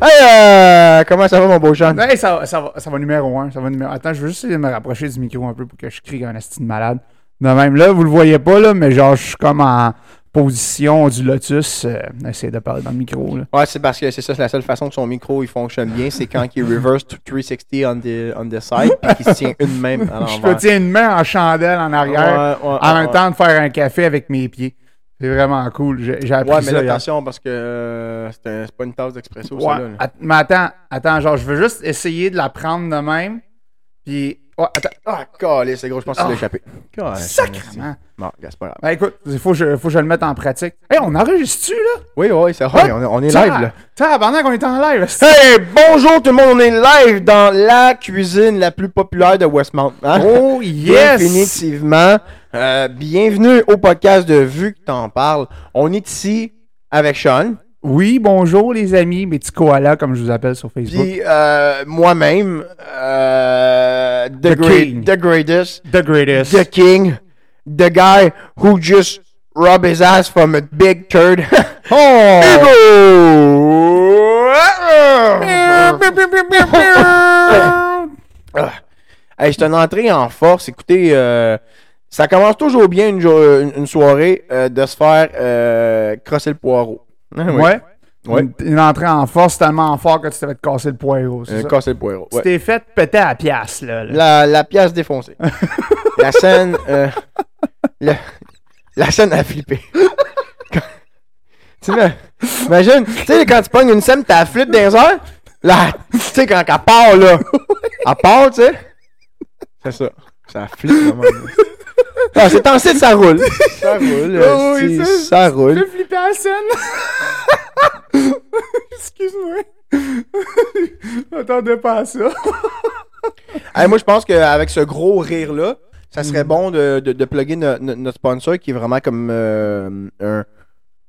Hey, euh, comment ça va, mon beau Sean? Hey, ça, va- ça, va, ça va numéro 1. Ça va numéro... Attends, je veux juste essayer de me rapprocher du micro un peu pour que je crie un esti de malade. De même, là, vous le voyez pas, là, mais genre, je suis comme en position du lotus. Euh, essayer de parler dans le micro, là. Ouais, c'est parce que c'est ça, c'est la seule façon que son micro il fonctionne bien, c'est quand il reverse to 360 on the, on the side puis qu'il se tient une main à Je peux tenir une main en chandelle en arrière, Ouais, ouais, en ouais, même ouais. temps de faire un café avec mes pieds. C'est vraiment cool. J'ai appris Ouais, mais ça. là, hier. attention, parce que euh, c'est pas une tasse d'expresso, Ouais. ça, là. là. Att- mais attends, attends, genre, je veux juste essayer de la prendre de même. Puis. Oh, attends. Ah, calé, c'est gros, je pense que c'est Ah. échappé. Calé, Sacrement. Bon, gars, c'est pas grave. Ben écoute, il faut, que je- faut que je le mette en pratique. Hey, on enregistre-tu, là? Oui, oui, c'est vrai, on, est- on est live, là. Tiens, pendant qu'on est en live. Hey, bonjour tout le monde, on est live dans la cuisine la plus populaire de Westmount. hein? Oh, yes! Définitivement. Euh, bienvenue au podcast de Vu que t'en parles. On est ici avec Sean, Oui, bonjour les amis, mes petits koalas, comme je vous appelle sur Facebook. puis euh, moi-même, euh, the, The great- King. the greatest, The greatest. the king, the guy who just rubbed his ass from a big turd. Oh! Hey, c'est une entrée en force. Écoutez, euh, ça commence toujours bien une, une- une soirée euh, de se faire euh, crosser le poireau. Ah oui. Ouais. Ouais. Une, une entrée en force tellement fort que tu t'es fait casser le poireau. Euh, casser le poireau. Tu t'es fait péter à la pièce, là. là. La, la pièce défoncée. la scène. euh, le- la scène a flippé. Quand- tu sais, imagine, tu sais, quand tu pognes une scène, t'as flip dans les airs. Là, tu sais, quand elle part, là. Elle part, tu sais. C'est ça. Ça flippe, vraiment. Ah, c'est en site, ça roule. Ça roule. Oh, oui, ça- ça roule. J'ai flippé à la scène. Excuse-moi. J'attendais pas à ça. Hey, moi, je pense qu'avec ce gros rire-là, ça serait Mm. bon de, de, de plugger no- no- notre sponsor qui est vraiment comme euh, un,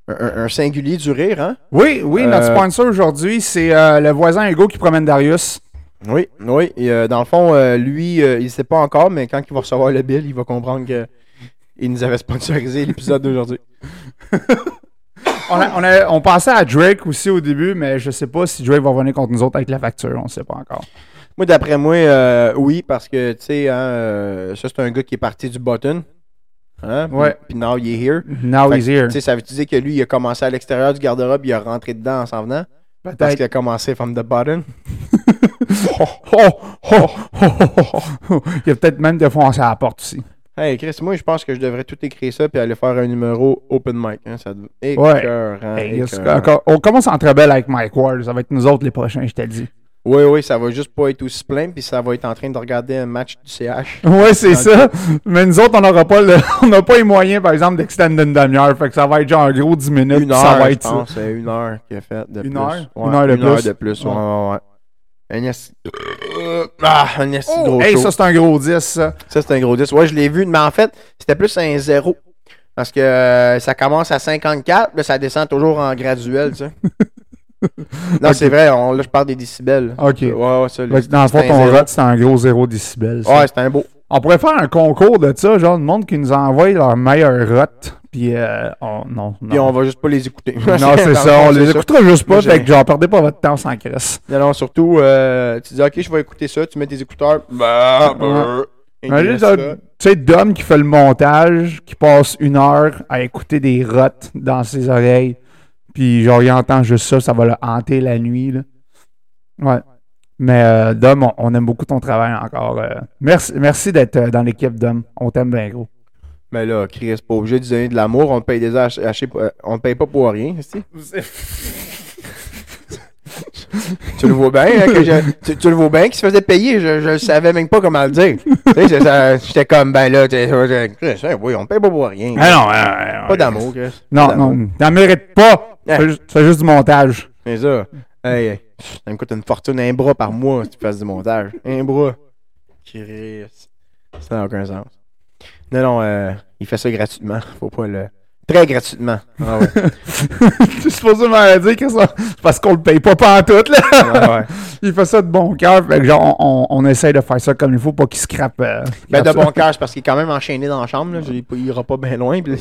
un, un singulier du rire, hein? Oui, oui, notre Euh, sponsor aujourd'hui, c'est euh, le voisin Hugo qui promène Darius. Oui, oui. Et, euh, dans le fond, euh, lui, euh, il ne sait pas encore, mais quand il va recevoir le bill, il va comprendre que il nous avait sponsorisé l'épisode d'aujourd'hui. On, a- on, a- on pensait à Drake aussi au début, mais je sais pas si Drake va revenir contre nous autres avec la facture, on sait pas encore. Moi, d'après moi, oui, parce que, tu sais, hein, ça, c'est un gars qui est parti du button. Hein? Puis- Ouais. Puis now you're here. Now Fait he's que, here. Tu sais, ça veut dire que lui, il a commencé à l'extérieur du garde-robe, il a rentré dedans en s'en venant? Parce Peut-être. qu'il a commencé from the button. Oh, oh, oh, oh, oh, oh. Il a peut-être même défoncé la porte aussi. Hey, Chris, moi, je pense que je devrais tout écrire ça puis aller faire un numéro open mic. Hein, ça devait- Ouais. Écœurant, Hey, écœurant. on commence en très belle avec Mike Ward. Ça va être nous autres les prochains, je le dis. Oui, oui, ça va juste pas être aussi plein, puis ça va être en train de regarder un match du CH. Ouais, c'est ça. Mais nous autres, on n'aura pas, le- on n'a pas les moyens, par exemple, d'extendre une demi-heure. Fait que ça va être genre un gros 10 minutes. Une heure, ça va être pense. C'est une heure qu'il a fait de Une plus. heure? Ouais, Une heure de une heure de plus, ouais, Ouais. ouais, ouais. Un Euh, Ah, un esti Oh, gros hey, show. ça, c'est un gros 10, ça. Ça, c'est un gros 10. Ouais, je l'ai vu, mais en fait, c'était plus un zéro. Parce que euh, ça commence à 54, là, ça descend toujours en graduel, tu sais. non, c'est vrai, on- là, je parle des décibels. OK. Ouais, ouais, ça. Que dans le fond, ton zéro. rot, c'est un gros 0 décibel. ça. Ouais, c'est un beau. On pourrait faire un concours de ça, genre, le monde qui nous envoie leur meilleur rot. Puis, euh, on- non, non. Puis on va juste pas les écouter. Non, c'est le ça. On les écoutera juste pas. Fait que, genre, perdez pas votre temps sans crisse. Non, non, surtout, euh, tu dis, ok, je vais écouter ça, tu mets tes écouteurs. Bah, bah, et tu sais, Dom qui fait le montage, qui passe une heure à écouter des rottes dans ses oreilles, puis genre, il entend juste ça, ça va le hanter la nuit, là. Ouais. Mais euh, Dom, on, on aime beaucoup ton travail encore. euh. merci merci d'être euh, dans l'équipe, Dom. On t'aime bien, gros. Mais là, Chris, pas obligé de donner de l'amour, on te paye des ach- euh, on te paye pas pour rien, c'est Tu le vois bien, hein, que je- tu, tu le vois bien qu'il se faisait payer, je, je savais même pas comment le dire. tu sais, c'est ça, j'étais comme, ben là, t'es- Chris, hein, oui, on te paye pas pour rien. Ah non, euh, Pas d'amour, Chris. Non, non, t'en mérites pas. Tu fais juste- tu fais juste du montage. C'est ça. Hey, hey, ça me coûte une fortune, un bras par mois si tu fasses du montage. Un bras. Chris. Ça n'a aucun sens. Non, non, euh, il fait ça gratuitement. Faut pas le. Très gratuitement. Ah ouais. Supposé me dire que ça. Parce qu'on le paye pas pantoute, là. Ah ouais. Il fait ça de bon cœur. Fait que genre, on, essaye de faire ça comme il faut, pas qu'il scrape. euh, Ben, de ça. bon cœur, c'est parce qu'il est quand même enchaîné dans la chambre. Là. Je pas- il ira pas bien loin. Puis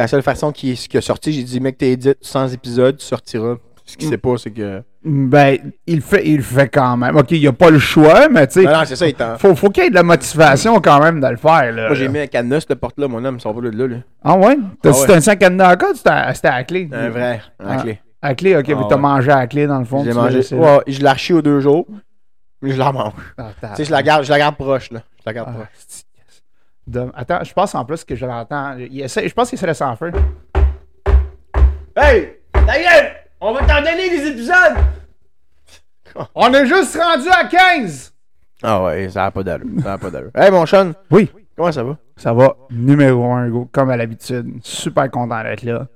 la seule façon qu'il qu'il a sorti, j'ai dit, mec, t'es dit 100 épisodes, tu sortiras. Ce qu'il Mm. sait pas, c'est que Ben, il le fait, il fait quand même. Ok, il a pas le choix, mais tu sais, Non, non, c'est ça, il faut, faut qu'il y ait de la motivation quand même de le faire. Là. Moi, j'ai mis un cadenas, cette porte-là, mon homme, sont pas de là, là. Ah ouais? T'as Ah ouais. un 5 cadenas à ou c'était à la clé? Un vrai, à la Ah. clé. À la clé, ok, Ah mais t'as ouais. mangé à la clé dans le fond. Je l'ai tu l'as mangé. Ouais, je l'ai archi aux deux jours, mais je la mange. Ah, Tu sais, je la garde, je la garde proche, là. Je la garde Ah, proche. Attends, je pense en plus que je l'entends. Il essaie- Je pense qu'il de s'en faire. Hey! Gueule! On va t'en donner des épisodes! On est juste rendu à 15! Ah ouais, ça n'a pas d'allure. Ça n'a pas d'allure. Hey, mon Sean, Oui. comment ça va? Ça va, numéro un, go, comme à l'habitude. Super content d'être là.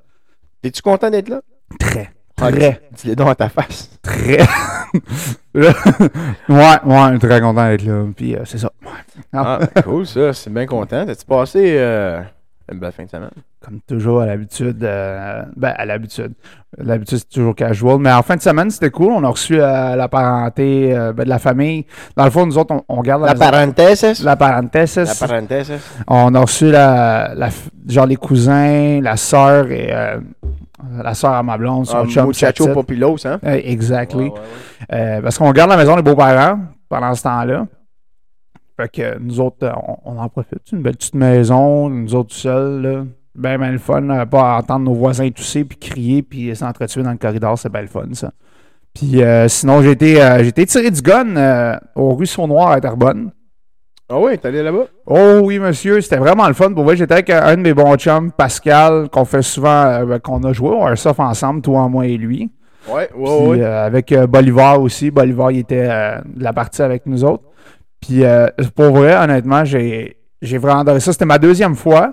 Es-tu content d'être là? Très, très, dis- Dis-le donc à ta face. très. ouais, ouais, très content d'être là. Puis euh, c'est ça. Ah, ben, cool ça, c'est bien content. T'as-tu passé euh, une belle fin de semaine? Comme toujours, à l'habitude. euh, ben, à l'habitude. L'habitude, c'est toujours casual. Mais en fin de semaine, c'était cool. On a reçu la parenté ben, de la famille. Dans le fond, nous autres, on, on garde La maison- parenthèse? la parenthèse. La parenthèse? On a reçu la, la genre les cousins, la sœur et la sœur à ma blonde, son Ah, chum. Muchacho. Populos, hein? Euh, exactly. Ouais, ouais, ouais. Euh, parce qu'on garde la maison des beaux-parents pendant ce temps-là. Fait que nous autres, euh, on, on en profite. C'est une belle petite maison, nous autres tout seuls. Là. Ben, ben le fun. euh, pas entendre nos voisins tousser, puis crier, puis s'entretuer dans le corridor, c'est bien le fun, ça. Puis euh, sinon, j'ai été, euh, j'ai été tiré du gun euh, au Ruisseau Noir à Terrebonne. Ah oui, t'es allé là-bas? Oh oui, monsieur, c'était vraiment le fun. Pour vrai, j'étais avec un, un de mes bons chums, Pascal, qu'on fait souvent, euh, qu'on a joué au Airsoft ensemble, toi, moi et lui. Ouais, Puis, ouais, ouais. euh, avec euh, Bolivar aussi. Bolivar, il était euh, de la partie avec nous autres. Puis euh, pour vrai, honnêtement, j'ai j'ai vraiment adoré ça. C'était ma deuxième fois,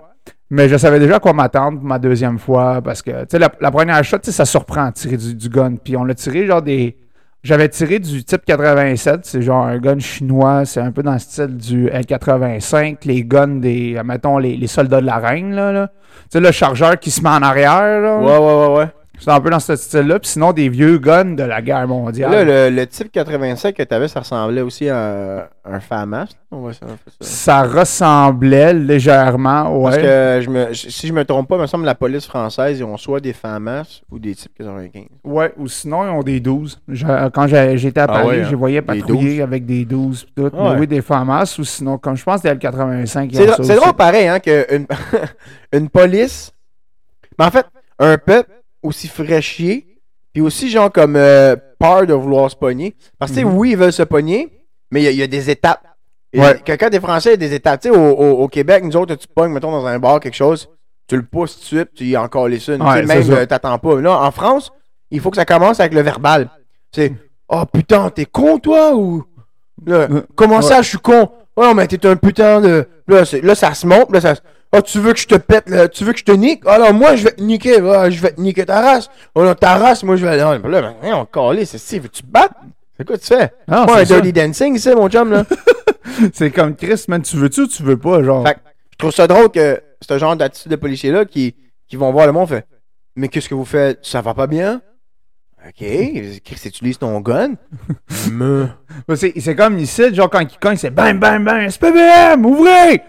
mais je savais déjà à quoi m'attendre pour ma deuxième fois parce que, tu sais, la, la première shot, ça surprend tirer du, du gun. Puis on l'a tiré genre des... J'avais tiré du type 87, c'est genre un gun chinois, c'est un peu dans le style du L85, les guns des, euh, mettons, les, les soldats de la reine, là. là. Tu sais, le chargeur qui se met en arrière, là. Ouais, ouais, ouais, ouais. C'est un peu dans ce style-là. Puis sinon, des vieux guns de la guerre mondiale. Là, le, le type 85 que t'avais, ça ressemblait aussi à un, un FAMAS. là. On va ça, ressemblait légèrement, ouais. Parce que je me, si je me trompe pas, il me semble que la police française, ils ont soit des FAMAS ou des types 95. Ouais, ou sinon, ils ont des 12. Je- quand j'étais à Ah Paris, ouais, hein. je les voyais patrouiller 12. avec des 12 pis tout. Ah Mais ouais. oui, des FAMAS, ou sinon, comme je pense des L85. ils C'est drôle pareil, hein, qu'une une police. Mais en fait, un peuple aussi fraîchier, puis aussi, genre, comme euh, peur de vouloir se pogner. Parce que, Mhm. oui, ils veulent se pogner, mais il y a- il y, a des étapes. Ouais. que Quand t'es français, il y a des étapes. Tu sais, au, au- au Québec, nous autres, tu te pognes, mettons, dans un bar, quelque chose, tu le pousses tout de suite, tu y encore les ça. Tu sais, Ouais, même, euh, t'attends pas. Là, en France, il faut que ça commence avec le verbal. C'est Oh putain, t'es con, toi, ou. Là, Euh, comment ça, je suis con? Oh, mais t'es un putain de. Là, là, ça se monte, là, ça se- Ah, tu veux que je te pète, là? tu veux que je te nique? Ah, non, moi, je vais te niquer, Ah, je vais te niquer ta race. Oh, non, ta race, moi, je vais. Non, là, mais, on calé, c'est si, veux-tu te battre? C'est quoi tu fais? Non, Pas un ça. dirty dancing, c'est mon chum, là. C'est comme Chris, man, tu veux-tu ou tu veux pas, genre? Fait que je trouve ça drôle que ce genre d'attitude de policiers-là qui, qui vont voir le monde fait Mais qu'est-ce que vous faites? Ça va pas bien? Ok, Chris, utilise ton gun? Me. C'est comme ici, genre quand il cogne, c'est bam, bam, bam, SPBM, ouvrez!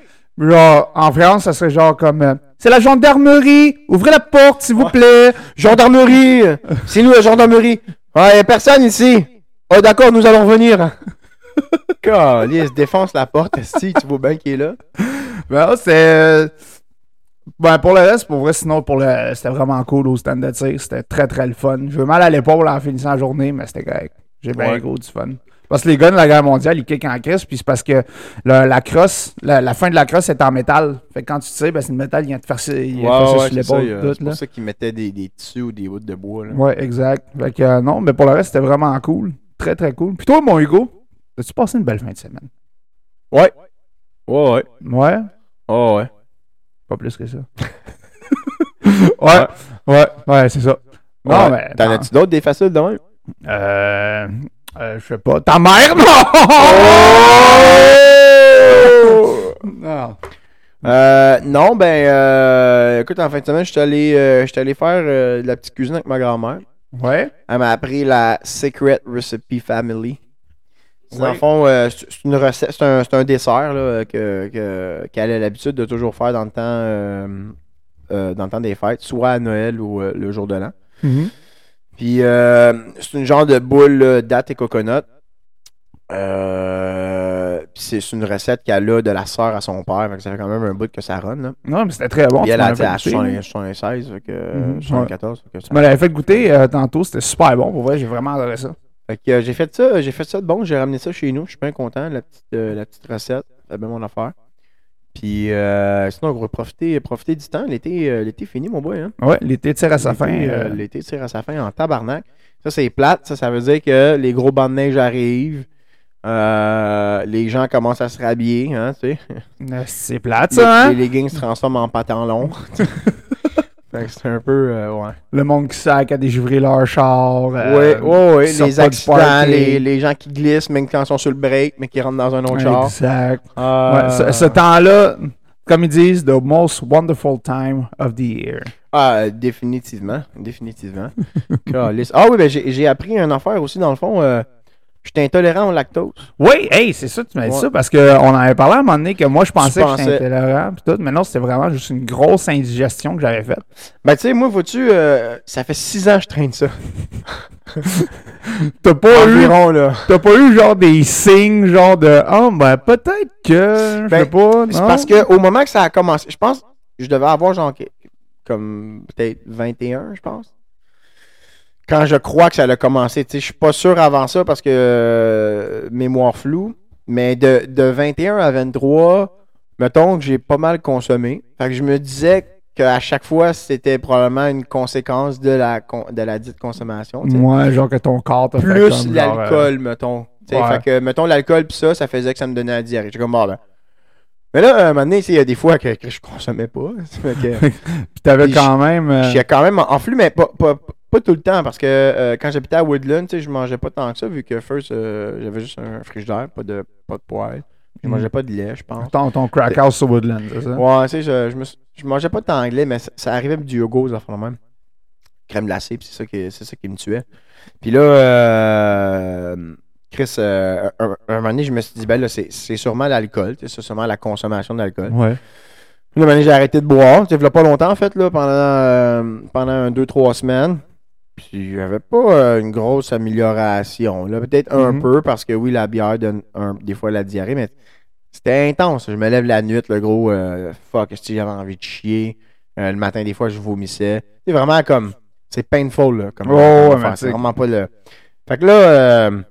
Genre, en France, ça serait genre comme euh, c'est la gendarmerie, ouvrez la porte, s'il vous plaît. Gendarmerie! C'est nous la gendarmerie! Ouais, y a personne ici! Oh, d'accord, nous allons venir! Calice, défonce la porte, si tu vois bien qu'il est là. Ben, c'est. euh, Ben, pour le reste, pour vrai, sinon, pour le. C'était vraiment cool au stand de tir. C'était très, très le fun. J'ai eu mal à l'épaule en finissant la journée, mais c'était correct. J'ai bien Ouais. gros du fun. Parce que les guns de la guerre mondiale, ils kickent en crise, puis c'est parce que le- la crosse, la, la fin de la crosse est en métal. Fait que quand tu tires, ben, c'est le métal, il vient te faire, il vient te faire sur c'est l'épaule. pour ça qu'ils mettaient des, des tissus ou des bouts de bois. Là. Ouais, exact. Fait que euh, non, mais pour le reste, c'était vraiment cool. Très, très cool. Puis toi, mon Hugo, as-tu passé une belle fin de semaine? Ouais. Ouais, ouais. Ouais? Oh, ouais. Pas plus que ça. ouais, ouais, ouais, c'est ça. Non, Ouais. mais. T'en as-tu d'autres des faciles de même? Euh. Euh, je sais pas. Ta mère, non! non! Euh, non, ben, euh, écoute, en fin de semaine, je suis allé, euh, allé faire de la petite cuisine avec ma grand-mère. Ouais? Elle m'a appris la Secret Recipe Family. C'est Ouais. fond, c'est une recette, c'est un, dessert là, que, que- qu'elle a l'habitude de toujours faire dans le temps, dans le temps des fêtes, soit à Noël ou le jour de l'an. Mhm. Puis euh, c'est une genre de boule date et coconut. Euh, puis c'est une recette qu'elle a de la sœur à son père. Fait que ça fait quand même un bout que ça run. Là. Non, mais c'était très bon. Puis elle a à goûter. 60 76, fait que, euh, Mhm, 74. fait que Tu fait goûter euh, tantôt, c'était super bon. Pour vrai, j'ai vraiment adoré ça. Fait que j'ai fait ça, j'ai fait ça de bon, j'ai ramené ça chez nous, je suis bien content, la petite, la petite recette, c'est bien mon affaire. Puis euh, sinon, on va profiter, profiter du temps, l'été, euh, l'été est fini mon boy. Hein? Ouais, l'été tire à sa fin. euh, euh, L'été tire à sa fin en tabarnak. Ça, c'est plate, ça, ça veut dire que les gros bancs de neige arrivent, les gens commencent à se rhabiller, hein, tu sais. c'est plate, ça, hein? les leggings se transforment en pantalons. fait que c'est un peu, euh, ouais. Le monde qui sac à déjouver leur char. Oui, euh, ouais, ouais, sortent les accidents, les, les gens qui glissent, même quand ils sont sur le break, mais qui rentrent dans un autre char. Exact. Euh, Ouais, ce, ce temps-là, comme ils disent, the most wonderful time of the year. Ah, définitivement. Définitivement. Ah oui, ben j'ai j'ai appris une affaire aussi, dans le fond. Euh, je suis intolérant au lactose. Oui, hey, c'est ça, tu m'as dit Ouais. ça, parce qu'on en avait parlé à un moment donné que moi, je pensais que pensais. j'étais intolérant, pis tout, mais non, c'était vraiment juste une grosse indigestion que j'avais faite. Ben, tu sais, moi, vois-tu, euh, ça fait six ans que je traîne ça. T'as pas eu, là. t'as pas eu genre des signes, genre de, oh, ben, peut-être que, je Ben, sais pas, C'est parce qu'au moment que ça a commencé, je pense, je devais avoir genre, que- comme, peut-être 21, je pense. Quand je crois que ça a commencé, tu sais, je suis pas sûr avant ça parce que euh, mémoire floue, mais de, de 21 à 23, mettons que j'ai pas mal consommé. Fait que je me disais qu'à chaque fois, c'était probablement une conséquence de la, de la dite consommation. tu sais. Moi, genre que ton corps t'a Plus genre, euh, l'alcool, mettons. Ouais. Fait que, mettons, l'alcool pis ça, ça faisait que ça me donnait la diarrhée. J'étais comme, bon, ben. Mais là, à un moment donné, il y a des fois que, que je consommais pas. Pis t'avais Puis quand même... euh, J'étais quand même en flux, mais pas, pas, pas tout le temps, parce que euh, quand j'habitais à Woodland, je mangeais pas tant que ça, vu que first, euh, j'avais juste un frigidaire, pas de, pas de poêle. Je Mm. mangeais pas de lait, je pense. ton, ton crack house sur Woodland, c'est ça? Ouais, tu sais, je, je, me suis- je mangeais pas tant anglais, mais ça, ça arrivait avec du yogourt, ça fait même. Crème glacée, puis c'est ça, qui, c'est ça qui me tuait. Puis là, euh, Chris, euh, un, un moment donné, je me suis dit, ben là, c'est, c'est sûrement l'alcool, c'est sûrement la consommation d'alcool. Ouais. Là, un moment donné, j'ai arrêté de boire. A pas longtemps, en fait, là, pendant, euh, pendant un, deux, trois semaines. Puis j'avais pas euh, une grosse amélioration. Là. Peut-être un Mhm. peu, parce que oui, la bière donne un- des fois la diarrhée, mais c'était intense. Je me lève la nuit, le gros euh, fuck, si j'avais envie de chier? Euh, le matin, des fois, je vomissais. C'est vraiment comme. C'est painful, là. Comme, Oh, ouais, c'est vraiment pas le. Fait que là, euh,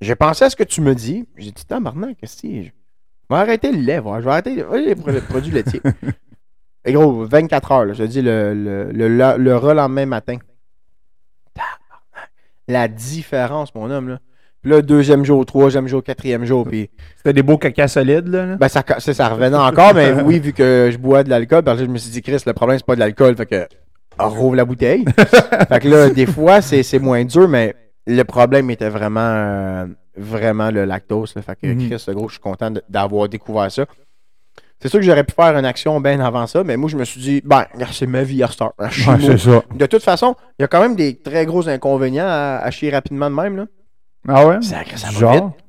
j'ai pensé à ce que tu me dis. J'ai dit, tabarnak, qu'est-ce que c'est? Je vais arrêter le lait, voir. Je vais arrêter les les produits laitiers. Et gros, 24 heures, là, je te dis, le, le, le, le, le relendemain matin. La différence, mon homme, là. Puis là, deuxième jour, troisième jour, quatrième jour, puis C'était des beaux caca solides, là. là? ben, ça, ça, revenait encore, mais oui, vu que je bois de l'alcool, parce que je me suis dit, Chris, le problème, c'est pas de l'alcool, fait que, on rouvre la bouteille. fait que là, des fois, c'est moins dur, mais le problème était vraiment, euh, vraiment le lactose. là. Fait que, Mhm. Chris, le gros, je suis content d'avoir découvert ça. C'est sûr que j'aurais pu faire une action bien avant ça, mais moi, je me suis dit, ben, c'est ma vie à start. Je suis Ouais, ça. de toute façon, il y a quand même des très gros inconvénients à, à chier rapidement de même. Là. Ah ouais? Sacré, ça va genre, vite.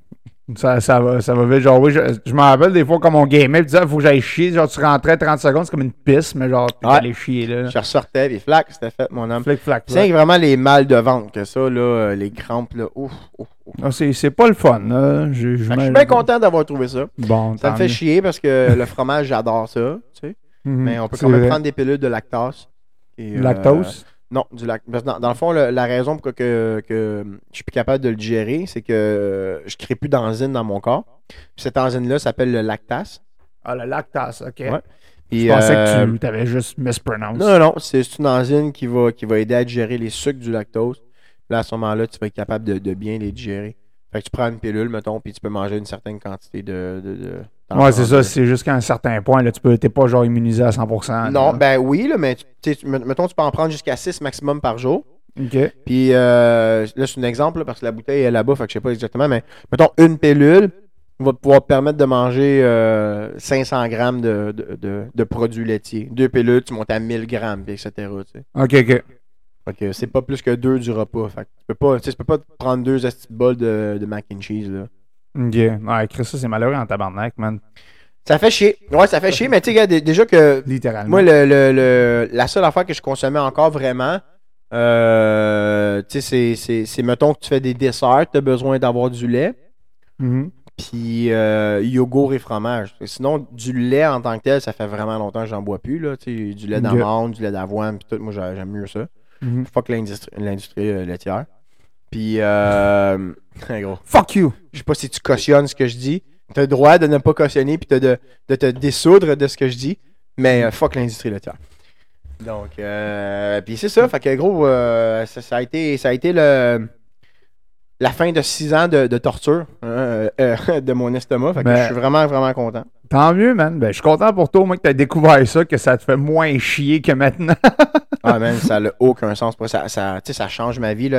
Ça, ça, va, ça va vite. Genre, oui, je, je me rappelle des fois comme on gamait, puis disait, il faut que j'aille chier. Genre, tu rentrais 30 secondes, c'est comme une pisse, mais genre, t'es Ouais. allé chier, là. Je ressortais, puis flac, c'était fait, mon homme. Flic, flac, C'est flac. vraiment les mal de ventre que ça, là, euh, les crampes, là. Ouf, ouf, ouf. Ah, c'est, pas le fun, là. Je, je suis bien content d'avoir trouvé ça. Bon, Ça me fait chier parce que le fromage, j'adore ça, tu sais. Mhm, Mais on peut quand même vrai. prendre des pilules de lactose. Et, euh, Lactose? Non, du lac. parce que Dans, dans le fond, le- la raison pour que, que je suis plus capable de le digérer, c'est que euh, je crée plus d'enzyme dans mon corps. Puis cette enzyme-là s'appelle le lactase. Ah, le lactase, ok. Ouais. Je pensais euh, que tu avais juste mispronounced. Non, non, non, c'est c'est une enzyme qui va, qui va aider à digérer les sucres du lactose. Là, à ce moment-là, tu vas être capable de, de bien les digérer. Fait que tu prends une pilule, mettons, puis tu peux manger une certaine quantité de. de, de Ouais, c'est ça. C'est jusqu'à un certain point, là. Tu peux, t'es pas genre immunisé à 100%. Non, là. ben oui, là, mais mettons, tu peux en prendre jusqu'à 6 maximum par jour. Ok. Puis euh, là, c'est un exemple, là, parce que la bouteille est là-bas, fait que je sais pas exactement, mais mettons, une pilule va pouvoir te permettre de manger euh, 500 grammes de, de, de, de produits laitiers. Deux pilules, tu montes à 1000 grammes, etc. tu sais. Ok, ok. Que c'est pas plus que deux du repas. Fait que tu peux pas, tu peux pas prendre deux bols de, de mac and cheese, là. Ok. Ouais, Chris, ça, c'est malheureux en tabarnak, man. Ça fait chier. Ouais, ça fait chier, mais tu sais, déjà que Littéralement. moi, le, le- le- la seule affaire que je consommais encore vraiment, Euh, tu sais, c'est- mettons que tu fais des desserts, tu as besoin d'avoir du lait. Mhm. Puis euh, yogourt et fromage. Sinon, du lait en tant que tel, ça fait vraiment longtemps que j'en bois plus. Là. Tu sais, Du lait d'amande, du lait d'avoine, puis tout. Moi, j'ai- j'aime mieux ça. Mhm. Fuck l'industrie, l'industrie euh, laitière. Puis, euh, gros, Fuck you! je sais pas si tu cautionnes ce que je dis. T'as le droit de ne pas cautionner puis de, de te dissoudre de ce que je dis. Mais euh, fuck l'industrie laitière. Donc, euh, puis c'est ça. Fait que gros, euh, ça, ça a été, ça a été le, la fin de six ans de, de torture hein, de mon estomac. Fait que Ben- je suis vraiment, vraiment content. Tant mieux, man. Ben, je suis content pour toi, au moins, que tu as découvert ça, que ça te fait moins chier que maintenant. Ah, man, ça n'a aucun sens. Ça, ça, ça change ma vie.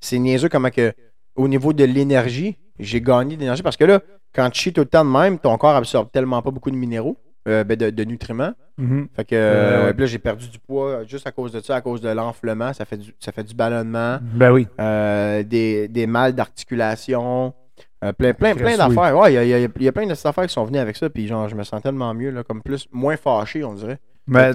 C'est niaiseux comment que, au niveau de l'énergie, j'ai gagné de l'énergie parce que là, quand tu chies tout le temps de même, ton corps absorbe tellement pas beaucoup de minéraux, euh, ben, de, de nutriments. Mhm. Fait que Euh, ouais. puis là, j'ai perdu du poids euh, juste à cause de ça, à cause de l'enflement. Ça fait du, ça fait du ballonnement, Ben oui. euh, des, des mal d'articulation, euh, plein, plein, plein d'affaires. Ouais, il y a, il y a- y a plein de affaires qui sont venues avec ça, puis genre, je me sens tellement mieux, là, comme plus, moins fâché, on dirait.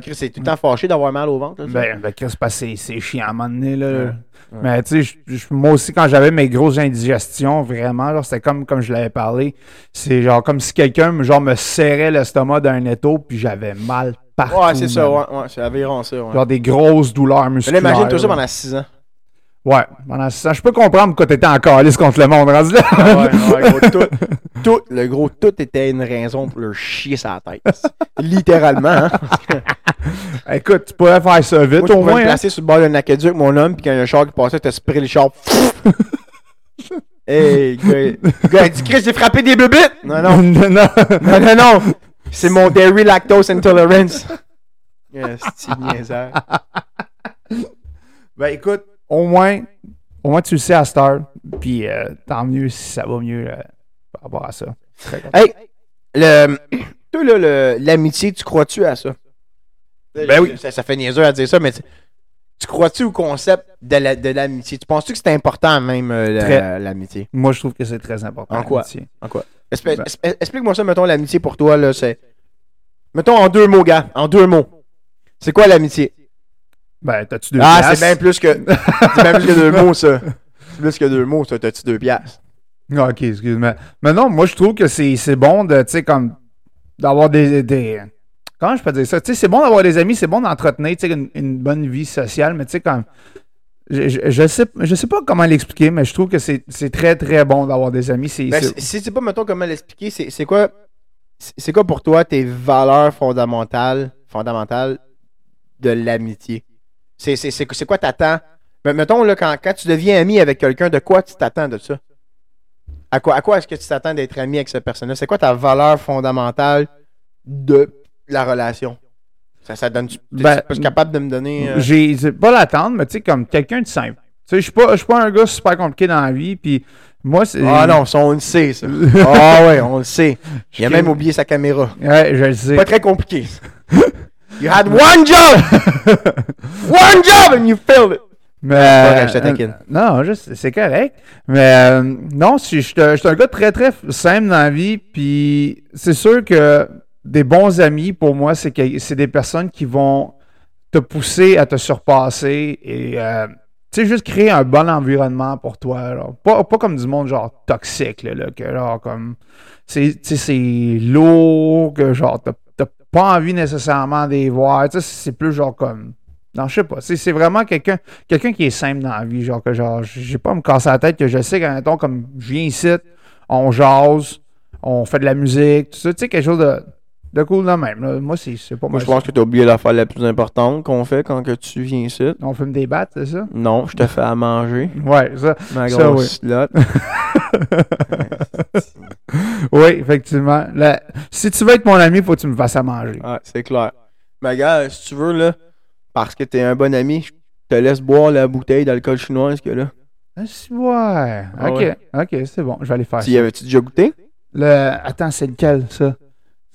Chris, c'est tout le temps fâché d'avoir mal au ventre. là, ça? Ben, ben Chris, parce que c'est- chiant à un moment donné, là. Ouais, ouais. Mais tu sais, moi aussi, quand j'avais mes grosses indigestions, vraiment, c'était comme, comme je l'avais parlé, c'est genre comme si quelqu'un genre, me serrait l'estomac d'un étau, puis j'avais mal partout. Ouais, c'est ça, ouais, ouais, c'est environ ça. Genre des grosses douleurs Mais musculaires. imagine-toi ça là. pendant 6 ans. Ouais, pendant six ans. Je peux comprendre pourquoi t'étais en calice contre le monde, rendu là. ouais, gros, tout, tout, le gros, tout était une raison pour leur chier sa tête. Littéralement, hein. Écoute, tu pourrais faire ça vite, Moi, je au moins. me hein. placer sur le bord d'un aqueduc, mon homme, puis quand il y a un char qui passait, t'as sprayé le char. hey, gars, gars, dit Chris, j'ai frappé des bébites! Non, non, non, non. non, non, non. C'est mon dairy lactose intolerance. Yes, petit niaiseur. Ben écoute, au moins, au moins tu le sais à Star. Puis euh, tant mieux si ça va mieux euh, par rapport à ça. Très content. Hey, le, toi, là, le- l'amitié, tu crois-tu à ça? Ben oui. Ça, ça fait niaiseux à dire ça, mais tu, tu crois-tu au concept de la- de l'amitié? tu penses-tu que c'est important, même, euh, la- Très. l'amitié? Moi, je trouve que c'est très important. En quoi? l'amitié. Espè- Ben. es- Explique-moi ça, mettons, l'amitié pour toi, là, c'est... Mettons en deux mots, gars, en deux mots. C'est quoi l'amitié? Ben, t'as-tu deux Ah, piastres? c'est bien plus que... c'est bien plus que deux mots, ça. C'est plus que deux mots, ça. T'as-tu deux piastres? Ah, ok, excuse-moi. Mais non, moi, je trouve que c'est c'est bon de, tu sais, comme, d'avoir des, des- Comment je peux dire ça? Tu sais, c'est bon d'avoir des amis, c'est bon d'entretenir, tu sais, une, une bonne vie sociale, mais tu sais, comme. Je, je, je sais, je sais pas comment l'expliquer, mais je trouve que c'est c'est très, très bon d'avoir des amis. C'est Ben, c'est- si- tu sais pas, mettons, comment l'expliquer, c'est c'est quoi... C'est quoi pour toi tes valeurs fondamentales, fondamentales de l'amitié? C'est c'est- c'est- c'est quoi t'attends? Mais mettons, là, quand, quand tu deviens ami avec quelqu'un, de quoi tu t'attends de ça? À quoi, à quoi est-ce que tu t'attends d'être ami avec cette personne-là? C'est quoi ta valeur fondamentale de la relation? Ça, ça donne... Tu Ben, es capable de me donner... euh, J'ai pas l'attendre, mais tu sais, comme quelqu'un de simple. Tu sais, je suis pas, pas un gars super compliqué dans la vie, puis moi, c'est. Ah non, ça, on le sait, ça. Ah ouais, on le sait. Il a même oublié sa caméra. Ouais, je le sais. Pas très compliqué. You had one job! one job and you failed it! Mais, je te taquine. euh, non, juste, c'est correct. Mais euh, non, je suis un je suis un gars très, très simple dans la vie. Puis c'est sûr que des bons amis, pour moi, c'est que c'est des personnes qui vont te pousser à te surpasser et euh, tu sais, juste créer un bon environnement pour toi. là. Pas, pas comme du monde genre toxique, là, là, que genre comme. C'est tu sais, c'est lourd, que genre t'as pas envie nécessairement de les voir. C'est plus genre comme. Non, je sais pas. C'est vraiment quelqu'un quelqu'un qui est simple dans la vie. Genre que genre, j'ai pas me casser la tête que je sais ton comme je viens ici, on jase, on fait de la musique, tout ça. Tu sais, quelque chose de, de cool de même. là. Moi, c'est c'est pas Moi, je pense que t'as oublié l'affaire la plus importante qu'on fait quand que tu viens ici. On fume des battes, c'est ça? Non, je te fais à manger. Ouais, ça. Ma Ça, grosse slot. Oui, effectivement. La- Si tu veux être mon ami, faut que tu me fasses à manger. Ouais, c'est clair. Mais gars, si tu veux, là, parce que t'es un bon ami, je te laisse boire la bouteille d'alcool chinoise que là. Ah, ouais. Ah Ok, ouais. ok, c'est bon. Je vais aller faire Tu y avais-tu déjà goûté? Le... Attends, c'est lequel, ça?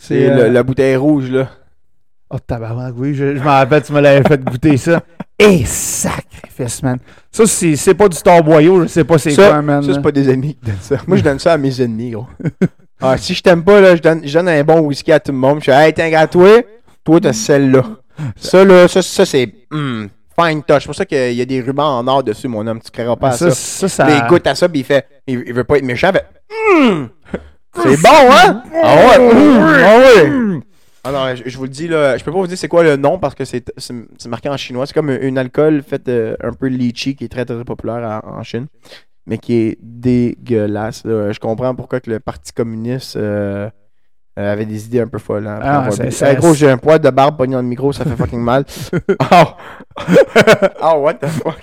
C'est euh, la bouteille rouge, là. Oh, tabarnak, oui, je, je m'en rappelle, tu me l'avais fait goûter ça. Et sacrifice, man. Ça, c'est c'est pas du Star Boyau, je sais pas c'est quoi, man. ça, c'est pas des amis qui donnent ça. Moi, je donne ça à mes ennemis, gros. Ah, si je t'aime pas, là, je donne, je donne un bon whisky à tout le monde. Je fais, hey, tiens, à toi, toi, t'as celle-là. Ça, là, ça, ça c'est, hum, fine touch. C'est pour ça qu'il y a des rubans en or dessus, mon homme. Tu créeras pas à ça. ça, ça, Puis il goûte à ça, puis il fait. Il, il veut pas être méchant, il fait. C'est bon, hein? Ah ouais! hum, Ah ouais! Ah non, je, je vous le dis, là, je peux pas vous dire c'est quoi le nom parce que c'est c'est- c'est marqué en chinois. C'est comme une alcool fait euh, un peu lychee qui est très très populaire en, en Chine, mais qui est dégueulasse. là. Je comprends pourquoi que le Parti communiste euh, euh, avait des idées un peu folles. hein, après Ah, avoir c'est- bu. c'est- Hey, gros, j'ai un poil de barbe pogné dans le micro, ça fait fucking mal. Oh! oh, what the fuck?